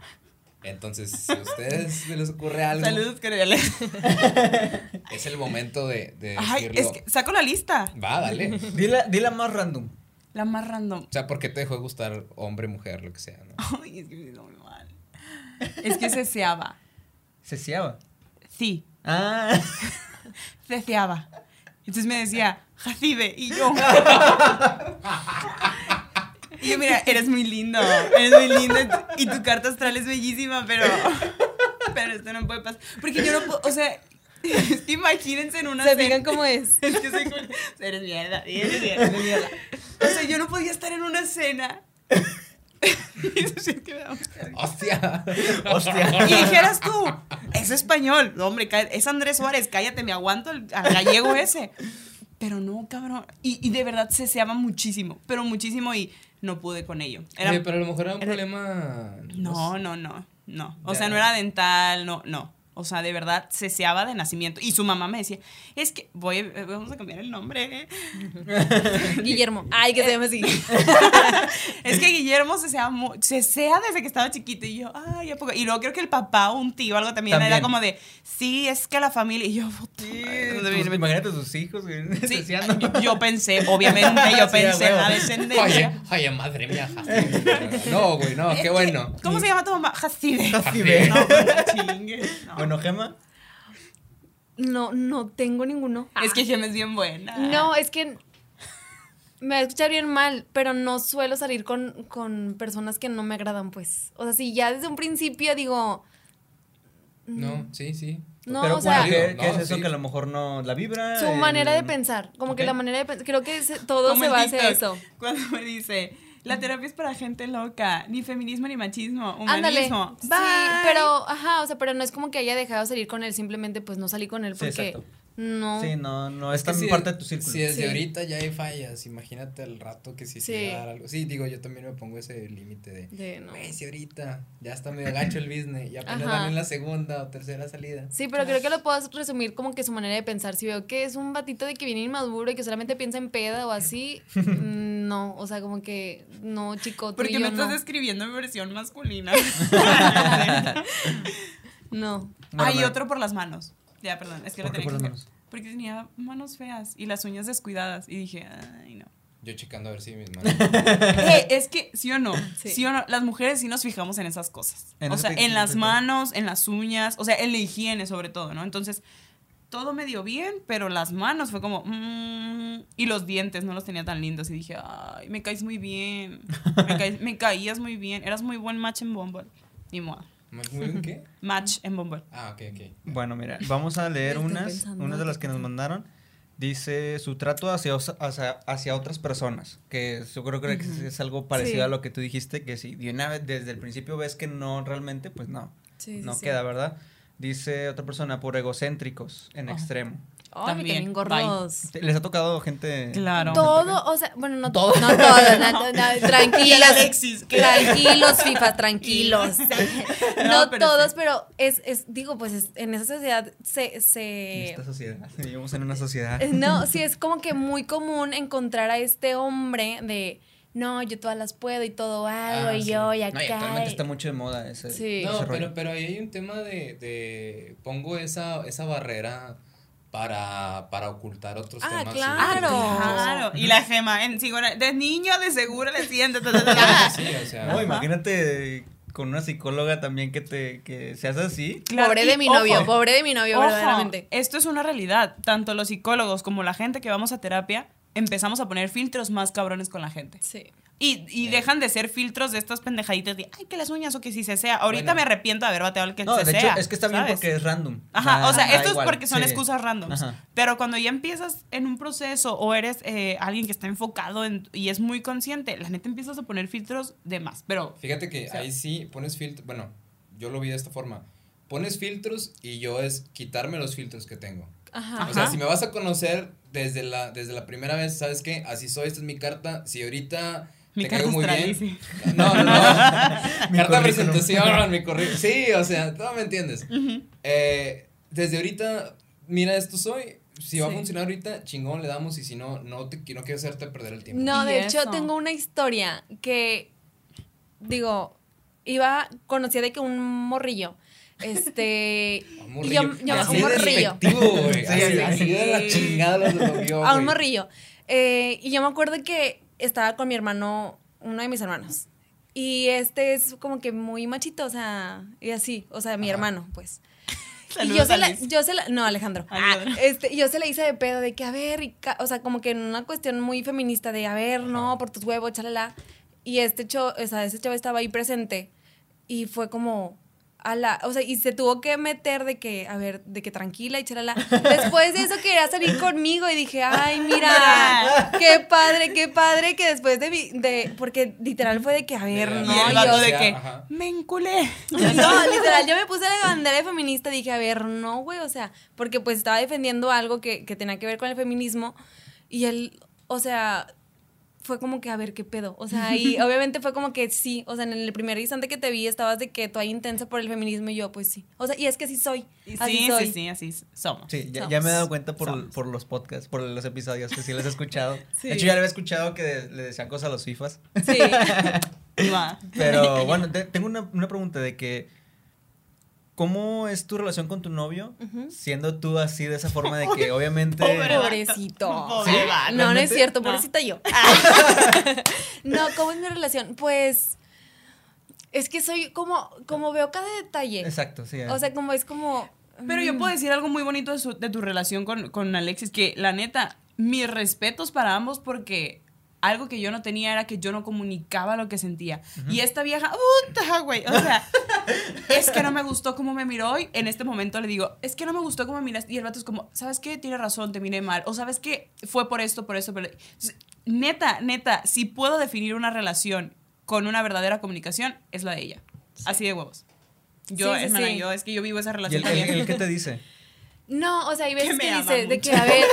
Entonces, si a ustedes se les ocurre algo, Saludos, cordiales. es el momento de, de Ay, decirlo. es que saco la lista. Va, dale. Dila, dila más random. La más random. O sea, ¿por qué te dejó de gustar hombre, mujer, lo que sea, no? Ay, es que me hizo muy mal. Es que ceseaba. Ceciaba. Sí, Ah. ceseaba. Entonces me decía, Jacibe, y yo. Y yo, mira, eres muy lindo, eres muy lindo y tu, carta astral es bellísima, pero. Pero esto no puede pasar. Porque yo no puedo, o sea, es que imagínense en una ¿Se fijan cómo es? Es que soy. Eres mierda, eres mierda, eres mierda. O sea, yo no podía estar en una cena. Eso sí que me da mucha risa. ¡Hostia! Hostia. Y dijeras tú, es español. No, hombre, es Andrés Suárez, cállate, me aguanto el al gallego ese. Pero no, cabrón. Y, y de verdad se seaba muchísimo, pero muchísimo y no pude con ello. Era, Oye, pero a lo mejor era un era- problema. no, no, no, no. O Ya. sea, no era dental, no, no. O sea, de verdad ceseaba de nacimiento. Y su mamá me decía, es que voy, eh, vamos a cambiar el nombre. Guillermo. Ay, que se llama así. es que Guillermo cesea, cesea desde que estaba chiquito. Y yo, ay, ¿a poco? Y luego creo que el papá o un tío o algo también, También. era como de, sí, es que la familia. Y yo, Sí, madre, ¿dónde tus- viene mi- imagínate a tus hijos, güey. Sí, yo, yo pensé, obviamente, yo Sí, pensé en la Oye, descendencia. oye, madre mía. No, güey, no, qué bueno. ¿Cómo se llama tu mamá? Jacibe. Jacibe. No, pues, chingue. No. Bueno, Gema. No, no tengo ninguno. Es que Gema es bien buena. No, es que me va a escuchar bien mal, pero no suelo salir con, con personas que no me agradan, pues. O sea, si ya desde un principio digo, No, sí, sí. no, Pero o sea, ¿qué, No, qué es eso sí. que a lo mejor no la vibra? su el- manera de pensar, como que la manera de pensar, creo que se- todo se en TikTok, eso. Cuando me dice, la terapia es para gente loca, ni feminismo ni machismo, Ándale. humanismo. Sí, Bye. pero, ajá, o sea, pero no es como que haya dejado de salir con él, simplemente pues no salí con él Sí, porque exacto. No. Sí, no, no es Es que si- parte de tu círculo. Si desde Sí. ahorita ya hay fallas, imagínate el rato que si Sí. se va a dar algo. Sí, digo, yo también me pongo ese límite de. de no. Si ahorita ya está medio gacho el business, ya apenas van en la segunda o tercera salida. Sí, pero creo que lo puedo resumir como que su manera de pensar. Si veo que es un batito de que viene inmaduro y que solamente piensa en peda o así, no, o sea, como que no, chico, tú Porque y me yo estás no. describiendo en versión masculina. No. Bueno, Hay me- otro por las manos. Ya, perdón, es que lo ¿Por qué tenía que? Porque tenía manos feas y las uñas descuidadas. Y dije, ay, no. Yo checando a ver si mis manos. Eh, es que, ¿sí o no? Sí. Sí. o no? Las mujeres sí nos fijamos en esas cosas. En o sea, en las manos, en las uñas, o sea, en la higiene sobre todo, ¿no? Entonces, todo me dio bien, pero las manos fue como... mm, y los dientes no los tenía tan lindos. Y dije, ay, me caes muy bien. Me, caes- me caías muy bien. Eras muy buen match en Bumble. Ni modo. ¿Muy bien qué? Match en Bumble. Ah, ok, ok. Bueno, mira, vamos a leer unas, pensando, unas de las que nos mandaron. Dice su trato hacia, hacia, hacia otras personas, que yo creo que es, es algo parecido Sí. a lo que tú dijiste, que si de una vez desde el principio ves que no realmente, pues no, Sí, no sí. queda, ¿verdad? Dice otra persona, por egocéntricos en extremo. También, gordos. ¿Te- ¿Les ha tocado gente? Claro. Todo, o sea, bueno, no Todo. No todo, no, no, no, tranquilos. Tranquilos, FIFA, tranquilos. No, No, pero todos, sí. pero es, es, digo, pues es- en esa sociedad se, En se esta sociedad. Vivimos en una sociedad. Eh, No, sí, es como que muy común encontrar a este hombre de, no, yo todas las puedo y todo hago Ah, y sí. yo y No, acá. y actualmente está mucho de moda ese. Sí. ese No, rollo. pero, pero ahí hay un tema de, de pongo esa, esa barrera para, para ocultar otros Ah, temas. claro. Claro. Y la gema en bueno, de niño de seguro le siente. ta, ta, ta, ta. sí, o sea. No, imagínate con una psicóloga también que te que seas así. Claro, Pobre y de mi ojo, novio, pobre de mi novio, Ojo, verdaderamente. esto es una realidad. Tanto los psicólogos como la gente que vamos a terapia empezamos a poner filtros más cabrones con la gente. Sí. Y, y dejan de ser filtros de estas pendejaditas de, ay, que las uñas o que si se sea. Ahorita Bueno. me arrepiento de haber bateado el que No, se de sea. hecho, es que está bien ¿sabes? porque es random. Ajá, o sea, esto igual, es porque son sí. excusas randoms. Ajá. Pero cuando ya empiezas en un proceso o eres eh, alguien que está enfocado en- y es muy consciente, la neta empiezas a poner filtros de más. Pero Fíjate que ahí sí pones filtros. Bueno, yo lo vi de esta forma. Pones filtros y yo es quitarme los filtros que tengo. Ajá. O sea, Ajá. si me vas a conocer desde la, desde la primera vez, ¿sabes qué? Así soy, esta es mi carta. Si ahorita mi te carta caigo muy bien. No, no, no. Mi carta de presentación, mi currículum. Sí, o sea, tú me entiendes. Eh, desde ahorita, mira, esto soy. Si va a funcionar ahorita, chingón le damos. Y si no, no, te, no quiero hacerte perder el tiempo. No, de hecho tengo una historia que, digo, iba, conocía de que un morrillo, este, Un y yo, morrillo. yo- Así un morrillo, así, sí, así de la chingada lo lo vio, a un morrillo, Eh, y yo me acuerdo que estaba con mi hermano, uno de mis hermanos, y este es como que muy machito, o sea, y así, o sea, mi Ajá. hermano, pues. Y yo se, la, yo se la, no, Alejandro. Alejandro. Ah, este, yo se le hice de pedo de que, a ver, y ca- o sea, como que en una cuestión muy feminista de, a ver, no, por tus huevos, chalala. Y este chavo, o sea, ese chavo estaba ahí presente y fue como, a la, o sea, y se tuvo que meter de que, a ver, de que tranquila y chalala. Después de eso quería salir conmigo y dije, ay, mira, qué padre, qué padre que después de, mi- de porque literal fue de que, a ver, De- no, y el yo, de que, ajá. me enculé. no, literal, yo me puse la bandera de feminista, dije, a ver, no, güey, o sea, porque pues estaba defendiendo algo que, que tenía que ver con el feminismo y él, o sea, fue como que, a ver, qué pedo, o sea, y obviamente fue como que sí, o sea, en el primer instante que te vi estabas de que tú ahí intensa por el feminismo y yo, pues sí, o sea, y es que así soy, así Sí, soy. sí, sí, así somos. Sí, ya, Somos. ya me he dado cuenta por, por los podcasts, por los episodios que sí les he escuchado. Sí. De hecho, ya le había escuchado que de- le decían cosas a los FIFAs. Sí. Y va. Pero bueno, te- tengo una, una pregunta de que. ¿Cómo es tu relación con tu novio? Siendo tú así de esa forma de que obviamente. Pobrecito. Pobre ¿Sí? No, no es cierto, No. pobrecita yo. no, ¿cómo es mi relación? Pues es que soy como, como veo cada detalle. Exacto, sí. O sea, como es como. Pero yo mm, puedo decir algo muy bonito de, su- de tu relación con, con Alexis, que la neta, mis respetos para ambos porque algo que yo no tenía era que yo no comunicaba lo que sentía. Y esta vieja, puta, güey, o sea, es que no me gustó cómo me miró hoy. En este momento le digo, es que no me gustó cómo me miraste. Y el vato es como, ¿sabes qué? Tiene razón, te miré mal. O ¿sabes qué? Fue por esto, por esto, Entonces, Neta, neta, si puedo definir una relación con una verdadera comunicación, es la de ella. Así de huevos. Yo, Sí, sí, sí. yo, es que yo vivo esa ¿Y relación el, el- también. el qué te dice? No, o sea, hay Que veces me que, ama dice de mucho. que, a ver,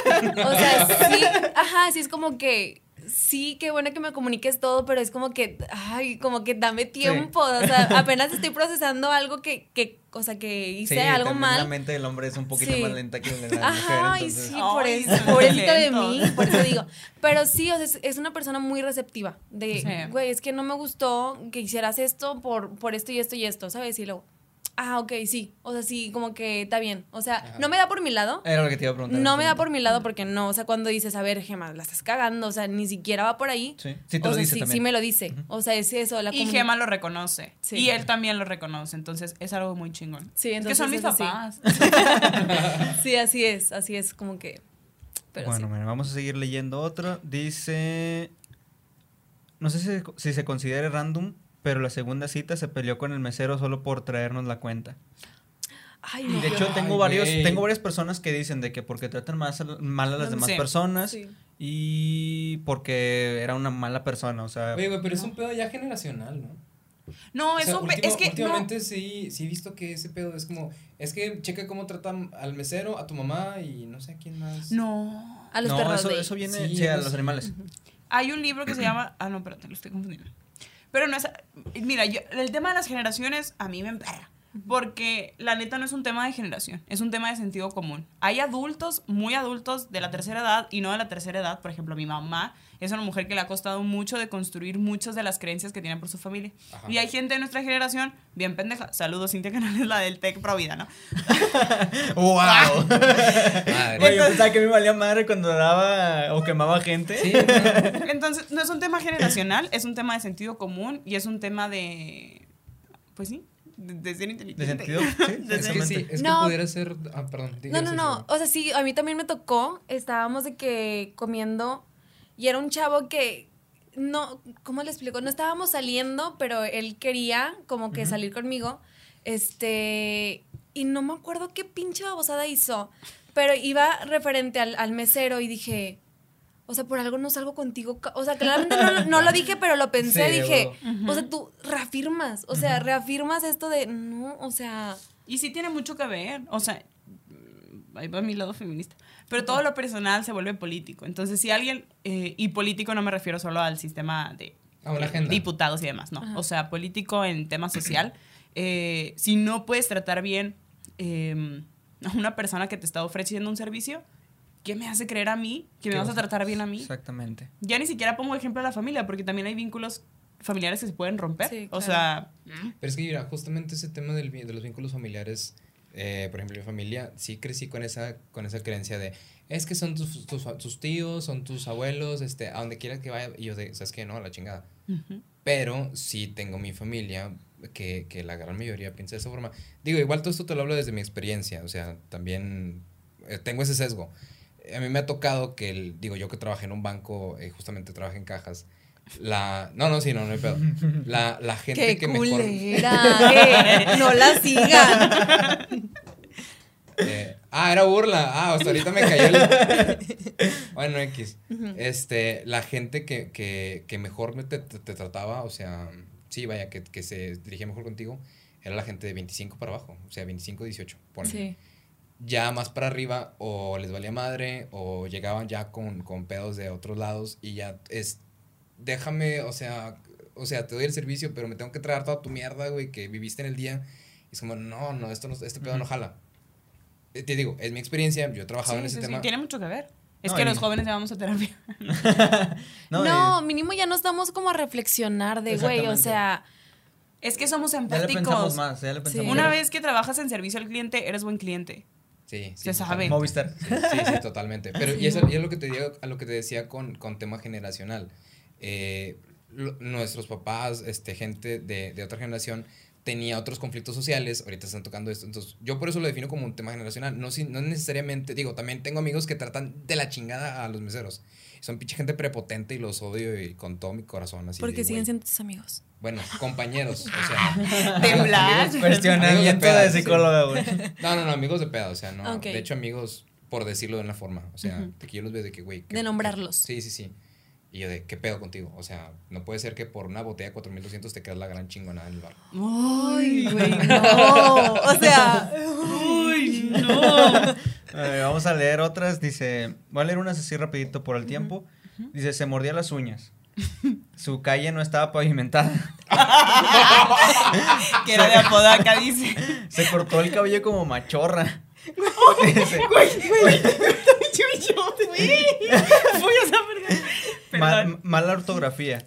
o sea, sí, ajá, sí es como que, sí, qué bueno que me comuniques todo, pero es como que, ay, como que dame tiempo, o sea, apenas estoy procesando algo que, que o sea, que hice Sí, algo también La mal. mente del hombre es un poquito Sí. más lenta que la de la Ajá, mujer. ay, entonces- sí, por Ay, eso, de mí, por eso digo. Pero sí, o sea, es, es una persona muy receptiva. De, Sí. güey, es que no me gustó que hicieras esto por, por esto y esto y esto, ¿sabes? Y luego, ah, ok, sí. O sea, sí, como que está bien. O sea, Ajá. no me da por mi lado. Era lo que te iba a preguntar. No me da por mi lado porque no, o sea, cuando dices, a ver, Gema, la estás cagando, o sea, ni siquiera va por ahí. Sí, sí te o lo sea, dice sí, también. sí me lo dice. O sea, es eso, la Y Gema lo reconoce. Sí. Y él también lo reconoce. Entonces es algo muy chingón. Sí, es que entonces son mis papás. Sí, así es, así es como que. Pero bueno, sí. mira, vamos a seguir leyendo otro. Dice. No sé si, si se considere random, pero la segunda cita se peleó con el mesero solo por traernos la cuenta. Ay, Y no. de hecho, Ay, tengo varios, tengo varias personas que dicen de que porque tratan más a- mal a las demás Sí. personas Sí. y porque era una mala persona, o sea, Oye, güey, pero es un pedo ya generacional, ¿no? No, O es sea, un último- es que no. últimamente sí, sí he visto que ese pedo es como, es que checa cómo tratan al mesero, a tu mamá y no sé a quién más. No. A los no, perros eso, de- eso viene Sí, sí, a los animales. Hay un libro que se llama. Ah, no, espérate, lo estoy confundiendo. Pero no es. Mira, yo, el tema de las generaciones a mí me emperra. Porque la neta no es un tema de generación, es un tema de sentido común. Hay adultos, muy adultos de la tercera edad y no de la tercera edad. Por ejemplo, mi mamá es una mujer que le ha costado mucho de construir muchas de las creencias que tiene por su familia. Ajá. Y hay gente de nuestra generación bien pendeja. Saludos, Cintia Canales, la del Tec Pro Vida, ¿no? ¡Wow! Madre. Oye, yo pensaba que me valía madre cuando daba o quemaba gente. Sí, no. Entonces, no es un tema generacional, es un tema de sentido común y es un tema de. Pues sí, de, ser De sentido, sí, Es que sí, es No. que pudiera ser. Ah, perdón. No, no, no. O sea, sí, a mí también me tocó. Estábamos de que comiendo y era un chavo que no, ¿cómo le explico? No estábamos saliendo, pero él quería como que salir conmigo. Este, y no me acuerdo qué pinche babosada hizo, pero iba referente al, al mesero y dije, o sea, por algo no salgo contigo. O sea, claramente no, no lo dije, pero lo pensé. Sí, dije, o sea, tú reafirmas, o sea, reafirmas esto de, no, o sea, Y sí tiene mucho que ver, o sea, mm, ahí va mi lado feminista, pero todo lo personal se vuelve político. Entonces, si alguien, eh, y político no me refiero solo al sistema de A una agenda. diputados y demás, no. Ajá. O sea, político en tema social, eh, si no puedes tratar bien eh, a una persona que te está ofreciendo un servicio, ¿qué me hace creer a mí que me ¿Qué vas a tratar bien a mí? Exactamente. Ya ni siquiera pongo ejemplo a la familia, porque también hay vínculos familiares que se pueden romper. Sí, O claro. sea, Pero es que mira, justamente ese tema del, de los vínculos familiares, eh, por ejemplo, mi familia, sí crecí con esa, con esa creencia de, es que son tus, tus, tus tíos, son tus abuelos, este, a donde quieras que vaya, y yo de, ¿sabes qué? No, a la chingada. ujú. Pero sí tengo mi familia que, que la gran mayoría piensa de esa forma. Digo, igual todo esto te lo hablo desde mi experiencia, o sea, también eh, tengo ese sesgo. A mí me ha tocado que, el, digo, yo que trabajé en un banco, eh, justamente trabajé en cajas, la... No, no, sí, no, no hay pedo. La, la gente qué que mejor... culera, eh, no la sigan. Eh, ah, era burla. Ah, hasta ahorita me cayó el. Bueno, X. Este, la gente que, que, que mejor me te, te- te trataba, o sea, sí, vaya, que, que se dirigía mejor contigo, era la gente de 25 para abajo, o sea, 25, 18. ponle. Sí. Ya más para arriba, o les valía madre, o llegaban ya con, con pedos de otros lados, y ya es. Déjame, o sea, o sea, te doy el servicio, pero me tengo que traer toda tu mierda, güey, que viviste en el día. Y es como, no, no, esto no, este pedo no jala. Eh, Te digo, es mi experiencia, yo he trabajado en Sí, ese sí, sí, tema. tiene mucho que ver. Es No, que los jóvenes ya vamos a terapia. No, No, y- mínimo ya nos damos como a reflexionar de, güey, o sea, Es que somos ya le pensamos empáticos. más, ya le pensamos Una más. vez que trabajas en servicio al cliente, eres buen cliente. Sí, sí. Se sabe. Movistar. Sí, sí, sí, totalmente. Pero y eso y es lo que te digo, a lo que te decía con, con tema generacional. Eh, lo- nuestros papás, este, gente de, de otra generación, tenía otros conflictos sociales, ahorita están tocando esto. Entonces, yo por eso lo defino como un tema generacional. No, si- no necesariamente, digo, también tengo amigos que tratan de la chingada a los meseros. Son pinche gente prepotente y los odio y con todo mi corazón. Así porque de, siguen siendo tus amigos. Bueno, compañeros, o sea. Temblar. amigos- Cuestionamiento de peda, sí. psicóloga, güey. No, no, no, amigos de pedo, o sea, no. De hecho, amigos, por decirlo de una forma, o sea, de que yo los veo de que, güey. ¿qué- De nombrarlos. Sí, sí, sí. Y yo de, ¿qué pedo contigo? O sea, no puede ser que por una botella de 4200 te quedas la gran chingonada en el bar. Ay, güey, no. O sea, Uy, no. Eh, vamos a leer otras. Dice, voy a leer unas así rapidito por el tiempo. Dice, se mordía las uñas. Su calle no estaba pavimentada. que era de Apodaca, dice. Se cortó el cabello como machorra. Dice, Fui a saber. "Ma- Perdón. mala ortografía.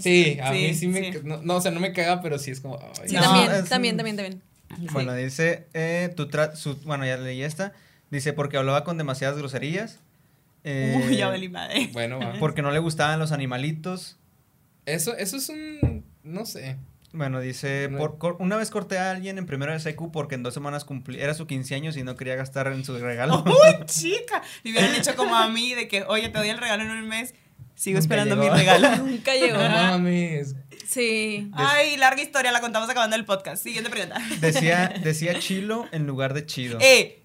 Sí, a mí sí me. No, no, o sea, no me caga, pero sí es como. ay, sí, No, también, es- también, también, también. Bueno, dice, eh, tu tra- su- bueno, ya leí esta. Dice, porque hablaba con demasiadas groserías. Eh, Uy, ya valí madre. Bueno, va. Porque no le gustaban los animalitos. Eso, eso es un. No sé. Bueno, dice, por, cor- una vez corté a alguien en primero de secu porque en dos semanas cumplí, era su 15 años y no quería gastar en su regalo. Uy, chica. Y hubieran dicho como a mí de que, oye, te doy el regalo en un mes. Sigo Nunca esperando llegó. mi regalo. Nunca llegó. No mames. Sí. Ay, larga historia, la contamos acabando el podcast. Siguiente pregunta. Decía, decía chilo en lugar de chido. Eh,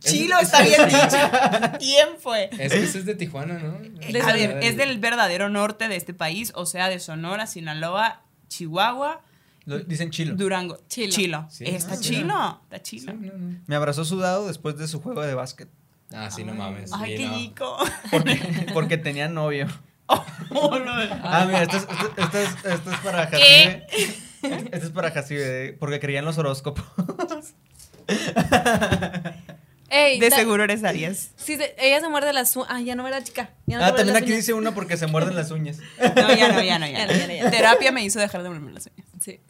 Chilo está bien dicho. ¿Quién fue? Es que ese es de Tijuana, ¿no? A ver, es del verdadero norte de este país, o sea, de Sonora, Sinaloa, Chihuahua, Lo- dicen chilo. Durango. Chilo. Chilo. Sí, Está ah, chilo. Está Sí, chilo. no, no. Me abrazó sudado después de su juego de básquet. Ah, sí, no mames. Ay, sí, qué no. rico. Porque, porque tenía novio. Oh, no. Ah, mira, esto es, esto, esto es, esto es para. Jacibe. Esto es para Jacibe, porque creía en los horóscopos. Ey, De seguro eres Aries. Sí, se- ella se muerde las uñas. Ah, ya no era chica. Ya no Ah, también aquí uñas. dice uno porque se muerden las uñas. No, ya no, ya no, ya Ya. Terapia me hizo dejar de morderme las uñas. Sí.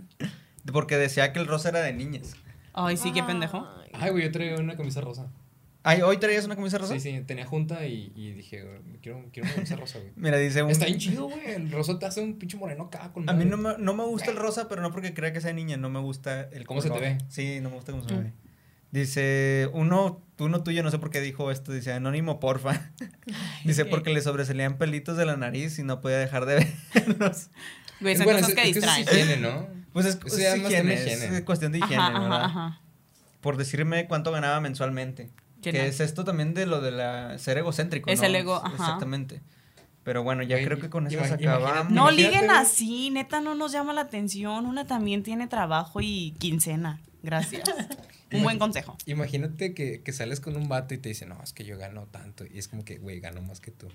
Porque decía que el rosa era de niñas. Ay, sí, qué pendejo. Ay. Güey, yo traía una camisa rosa. Ay, ¿hoy traías una camisa rosa? Sí, sí, tenía junta y, y dije, güey, quiero, quiero una camisa rosa, güey. Mira, dice un... Está bien chido, güey. El rosa te hace un pinche moreno acá con A mí no me, no me gusta el rosa, pero no porque crea que sea niña, no me gusta el ¿Cómo se te ve? Sí, no me gusta cómo se me ve. Dice, uno, uno tuyo, no sé por qué dijo esto, dice, anónimo, porfa. dice, porque le sobresalían pelitos de la nariz y no podía dejar de verlos. Güey, son Bueno, cosas es- que es eso es distraen. higiene, ¿no? Pues es, Eso es ya más higiene, es cuestión de higiene, Ajá, ¿verdad? ajá, ajá. Por decirme cuánto ganaba mensualmente. ¿Quién Que es? es esto también de lo de la ser egocéntrico, Es ¿no? el ego, ajá. Exactamente. Pero bueno, ya creo que con eso nos acabamos. No liguen así, neta, no nos llama la atención. Una también tiene trabajo y quincena. Gracias. Un buen consejo. Imagínate que, que sales con un vato y te dice, no, es que yo gano tanto. Y es como que, güey, gano más que tú.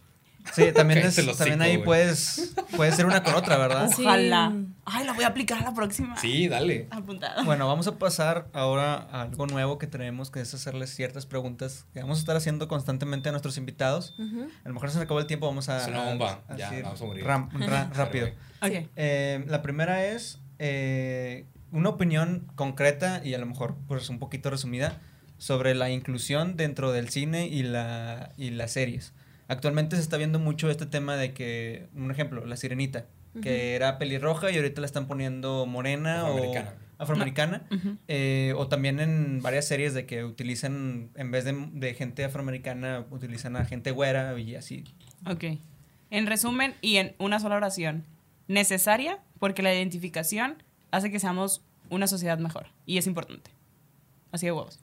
Sí, también, es, también ahí puedes, puedes ser una con otra, ¿verdad? Sí. Ojalá. Ay, la voy a aplicar a la próxima. Sí, dale. Apuntada. Bueno, vamos a pasar ahora a algo nuevo que tenemos, que es hacerles ciertas preguntas que vamos a estar haciendo constantemente a nuestros invitados. Ujú. A lo mejor se nos acabó el tiempo, vamos a... Es una bomba. a- Ya, vamos a morir. ram- ra- rápido. Ok. Eh, la primera es eh, una opinión concreta y a lo mejor pues un poquito resumida sobre la inclusión dentro del cine y, la, y las series. Actualmente se está viendo mucho este tema de que, un ejemplo, La Sirenita, que era pelirroja y ahorita la están poniendo morena Afroamericana. o afroamericana. Ujú. Eh, o también en varias series de que utilizan, en vez de, de gente afroamericana, utilizan a gente güera y así. Ok. En resumen y en una sola oración. Necesaria porque la identificación hace que seamos una sociedad mejor. Y es importante. Así de huevos.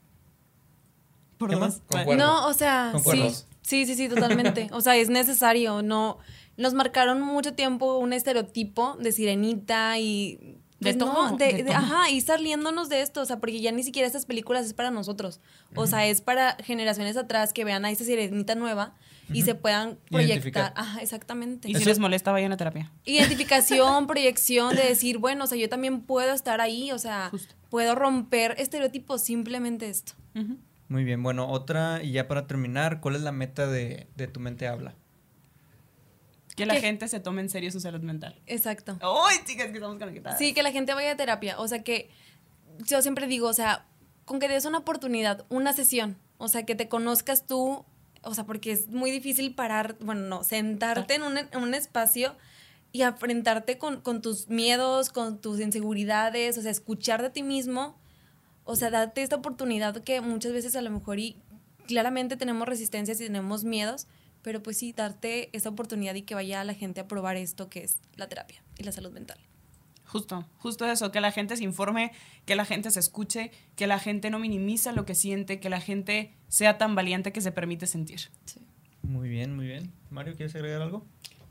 Por ¿Qué dos. más? No, o sea, sí, sí, sí, sí, totalmente. O sea, es necesario, no. Nos marcaron mucho tiempo un estereotipo de sirenita y. De pues, todo, no, de- de de- todo. ajá, y saliéndonos de esto, o sea, porque ya ni siquiera estas películas es para nosotros. O sea, es para generaciones atrás que vean a esta sirenita nueva y se puedan proyectar. Ajá, exactamente. Y si Eso- les molesta, vayan a terapia. Identificación, proyección, de decir, bueno, o sea, yo también puedo estar ahí, o sea, Justo. puedo romper estereotipos, simplemente esto. Muy bien, bueno, otra, y ya para terminar, ¿cuál es la meta de, de Tu Mente Habla? Que la ¿Qué? gente se tome en serio su salud mental. Exacto. ¡Ay, chicas, que estamos conectadas! Sí, que la gente vaya a terapia. O sea, que yo siempre digo, o sea, con que des una oportunidad, una sesión, o sea, que te conozcas tú, o sea, porque es muy difícil parar, bueno, no, sentarte en un, en un espacio y enfrentarte con, con tus miedos, con tus inseguridades, o sea, escuchar de ti mismo, o sea, darte esta oportunidad que muchas veces a lo mejor y claramente tenemos resistencias y tenemos miedos, pero pues sí, darte esa oportunidad y que vaya la gente a probar esto que es la terapia y la salud mental. Justo, justo eso, que la gente se informe, que la gente se escuche, que la gente no minimiza lo que siente, que la gente sea tan valiente que se permite sentir. Muy bien, muy bien. Mario, ¿quieres agregar algo?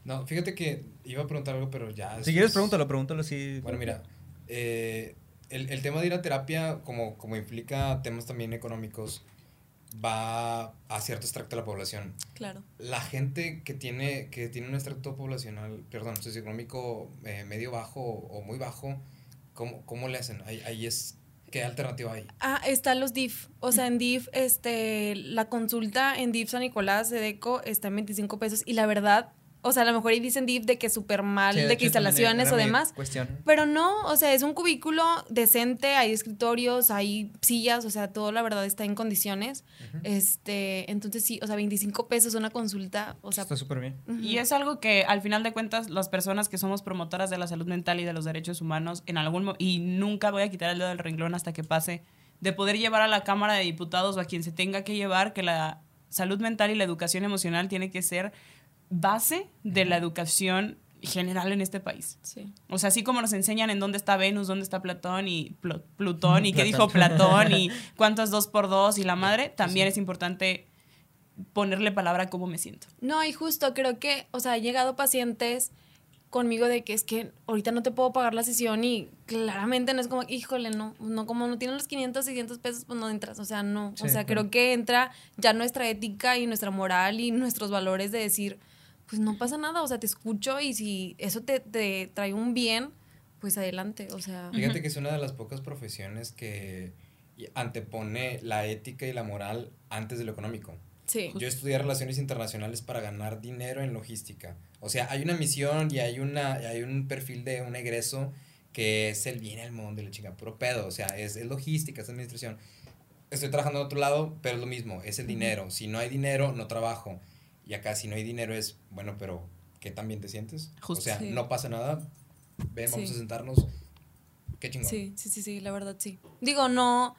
No, fíjate que iba a preguntar algo, pero ya. Si quieres, pregúntalo, pregúntalo si... Bueno, mira, eh, el, el tema de ir a terapia, como, como implica temas también económicos, va a cierto extracto de la población. Claro. La gente que tiene, que tiene un extracto poblacional, perdón, socioeconómico eh, medio bajo o muy bajo, ¿cómo, cómo le hacen? Ahí, ahí es, ¿qué alternativa hay? Ah, están los DIF. O sea, en DIF, este, la consulta en DIF San Nicolás de Deco está en 25 pesos. Y la verdad, o sea, a lo mejor ahí dicen de que súper mal, Sí, de, que instalaciones o demás. Cuestión. Pero no, o sea, es un cubículo decente, hay escritorios, hay sillas, o sea, todo la verdad está en condiciones. Este, entonces sí, o sea, 25 pesos una consulta, o sea, Está súper bien. Y es algo que al final de cuentas las personas que somos promotoras de la salud mental y de los derechos humanos en algún y nunca voy a quitar el dedo del renglón hasta que pase de poder llevar a la Cámara de Diputados o a quien se tenga que llevar que la salud mental y la educación emocional tiene que ser base de la educación general en este país. Sí. O sea, así como nos enseñan en dónde está Venus, dónde está Platón y Pl- Plutón y qué dijo Platón y cuánto es dos por dos y la madre, también es importante ponerle palabra a cómo me siento. No, y justo creo que, o sea, han llegado pacientes conmigo de que es que ahorita no te puedo pagar la sesión y claramente no es como, híjole, no, no como no tienen los 500, 600 pesos, pues no entras, o sea, no, Sí, o sea, claro. creo que entra ya nuestra ética y nuestra moral y nuestros valores de decir, pues no pasa nada, o sea, te escucho y si eso te, te trae un bien, pues adelante, o sea, Fíjate que es una de las pocas profesiones que antepone la ética y la moral antes de lo económico. sí. Yo estudié relaciones internacionales para ganar dinero en logística. O sea, hay una misión y hay, una, hay un perfil de un egreso que es el bien el mundo y la chica, puro pedo. O sea, es, es logística, es administración. Estoy trabajando en otro lado, pero es lo mismo, es el dinero. Si no hay dinero, no trabajo. Y acá, si no hay dinero, es, bueno, pero ¿qué tan bien te sientes? Justo. o sea, Sí. no pasa nada. Ven, vamos Sí. a sentarnos. Qué chingón. Sí, sí, sí, sí, la verdad sí. Digo, no,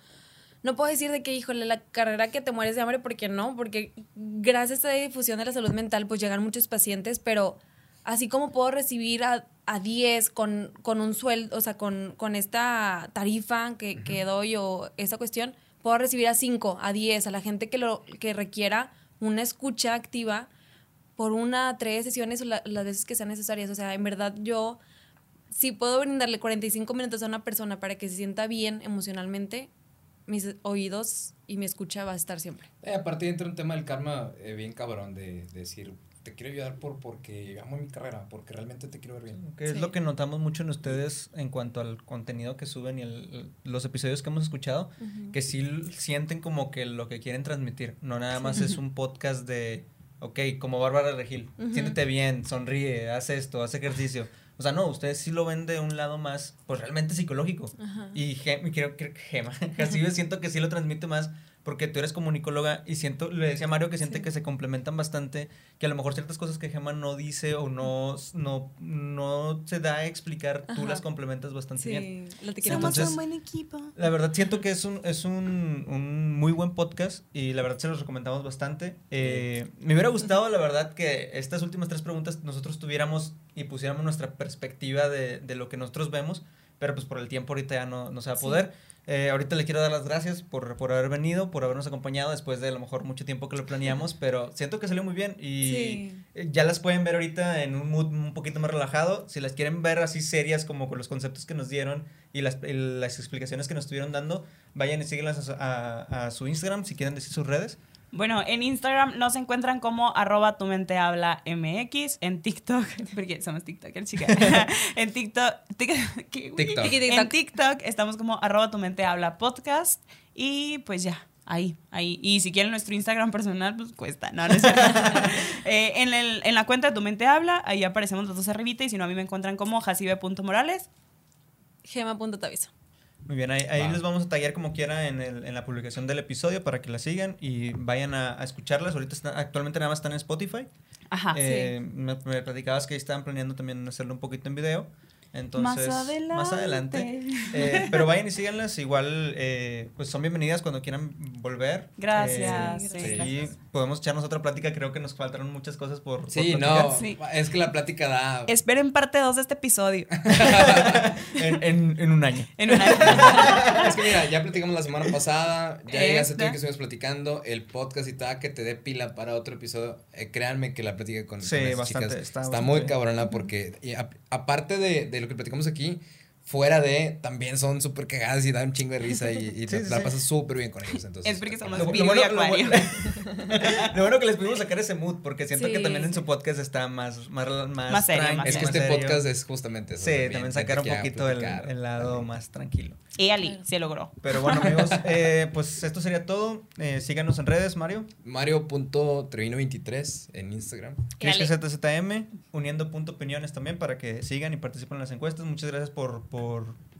no puedo decir de que, híjole, la carrera que te mueres de hambre, porque no, porque gracias a la difusión de la salud mental, pues llegan muchos pacientes, pero así como puedo recibir a, a 10 con, con un sueldo, o sea, con, con esta tarifa que, que doy o esta cuestión, puedo recibir a 5, a 10, a la gente que, lo, que requiera una escucha activa por una, tres sesiones o la- las veces que sean necesarias. O sea, en verdad yo si puedo brindarle 45 minutos a una persona para que se sienta bien emocionalmente, mis oídos y mi escucha va a estar siempre. Eh, aparte entra un tema del karma eh, bien cabrón de decir, te quiero ayudar por porque amo mi carrera, porque realmente te quiero ver bien. Que es Sí. lo que notamos mucho en ustedes en cuanto al contenido que suben y el- los episodios que hemos escuchado, que sí sienten como que lo que quieren transmitir, no nada más es un podcast de, ok, como Bárbara Regil, Ujú. siéntete bien, sonríe, haz esto, haz ejercicio. O sea, no, ustedes sí lo ven de un lado más, pues realmente psicológico. Ajá. Y Gem, y creo que Gema, así yo siento que sí lo transmite más porque tú eres comunicóloga y siento, le decía a Mario que siente Sí. que se complementan bastante, que a lo mejor ciertas cosas que Gema no dice o no, no, no se da a explicar, tú Ajá. las complementas bastante bien. Sí, te Sí, quiero entonces- mucho. buen equipo. La verdad siento que es un, es un, un muy buen podcast y la verdad se los recomendamos bastante. Eh, me hubiera gustado, la verdad, que estas últimas tres preguntas nosotros tuviéramos y pusiéramos nuestra perspectiva de, de lo que nosotros vemos, pero pues por el tiempo ahorita ya no, no se va a Sí. Eh, ahorita le quiero dar las gracias por, por haber venido, por habernos acompañado después de a lo mejor mucho tiempo que lo planeamos, pero siento que salió muy bien y Sí. eh, ya las pueden ver ahorita en un mood un poquito más relajado. Si las quieren ver así serias como con los conceptos que nos dieron y las, y las explicaciones que nos estuvieron dando, vayan y síguenlas a, a- a su Instagram si quieren decir sus redes. Bueno, en Instagram nos encuentran como arroba tu mente habla MX, en TikTok, porque somos TikTokers, chica. en TikTok. En TikTok estamos como arroba tu mente habla podcast y pues ya, ahí, ahí. Y si quieren nuestro Instagram personal, pues cuesta, no, no es. Eh, en, el- en la cuenta de tu mente habla, ahí aparecemos los dos arribita y si no, a mí me encuentran como jacibe.morales. Gema.taviso. Muy bien, ahí, les vamos a tallar como quiera en, el- en la publicación del episodio para que la sigan y vayan a, a escucharlas. Ahorita están- actualmente nada más están en Spotify. Ajá. Eh, me, me platicabas que estaban planeando también hacerlo un poquito en video. Entonces, Más adelante. más adelante. Eh, pero vayan y síganlas. Igual, eh, pues son bienvenidas cuando quieran volver. Gracias, Eh, sí, sí, gracias. podemos echarnos otra plática. Creo que nos faltaron muchas cosas por, Sí, no, Sí. es que la plática da... Esperen parte 2 de este episodio. en, en- en un año. En una- Es que mira, ya platicamos la semana pasada, ya hace tiempo que estuvimos platicando, el podcast y tal, que te dé pila para otro episodio. Eh, créanme que la plática con, Sí, con bastante, chicas está está, bastante muy cabrona porque y a- aparte de, de lo que platicamos aquí, fuera de también son súper cagadas y dan un chingo de risa y, y Sí, la, sí, la sí. pasas súper bien con ellos. Entonces, Es porque somos Lo, lo Virgo bueno, y lo bueno- lo bueno que les pudimos sacar ese mood, porque siento Sí. que también en su podcast está más, más, más, Más serio, más es que más este serio. podcast es justamente eso. Sí, también sacar un poquito el, el lado también. más tranquilo. Y Ali, se logró. Pero bueno, amigos, eh, pues esto sería todo. Eh, síganos en redes, Mario. Mario.trevino23 en Instagram. ZZM, uniendo punto opiniones también para que sigan y participen en las encuestas. Muchas gracias por, por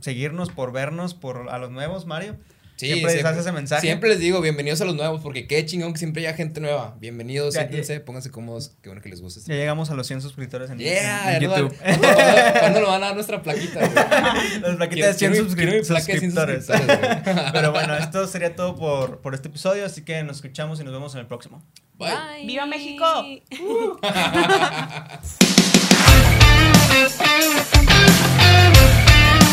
seguirnos, por vernos, por a los nuevos, Mario. siempre les das ese mensaje. Siempre les digo, bienvenidos a los nuevos, porque qué chingón que siempre haya gente nueva. Bienvenidos, Ya, siéntense, pónganse cómodos, qué bueno que les guste. Ya llegamos a los 100 suscriptores en, Yeah, en YouTube. ¿Cuándo, cuándo nos van a dar nuestra plaquita? Las plaquitas de 100 Quiero- quiero mi suscri- placa de 100 suscriptores. suscriptores. Pero bueno, esto sería todo por, por este episodio, así que nos escuchamos y nos vemos en el próximo. Bye. Bye. ¡Viva México! Uh.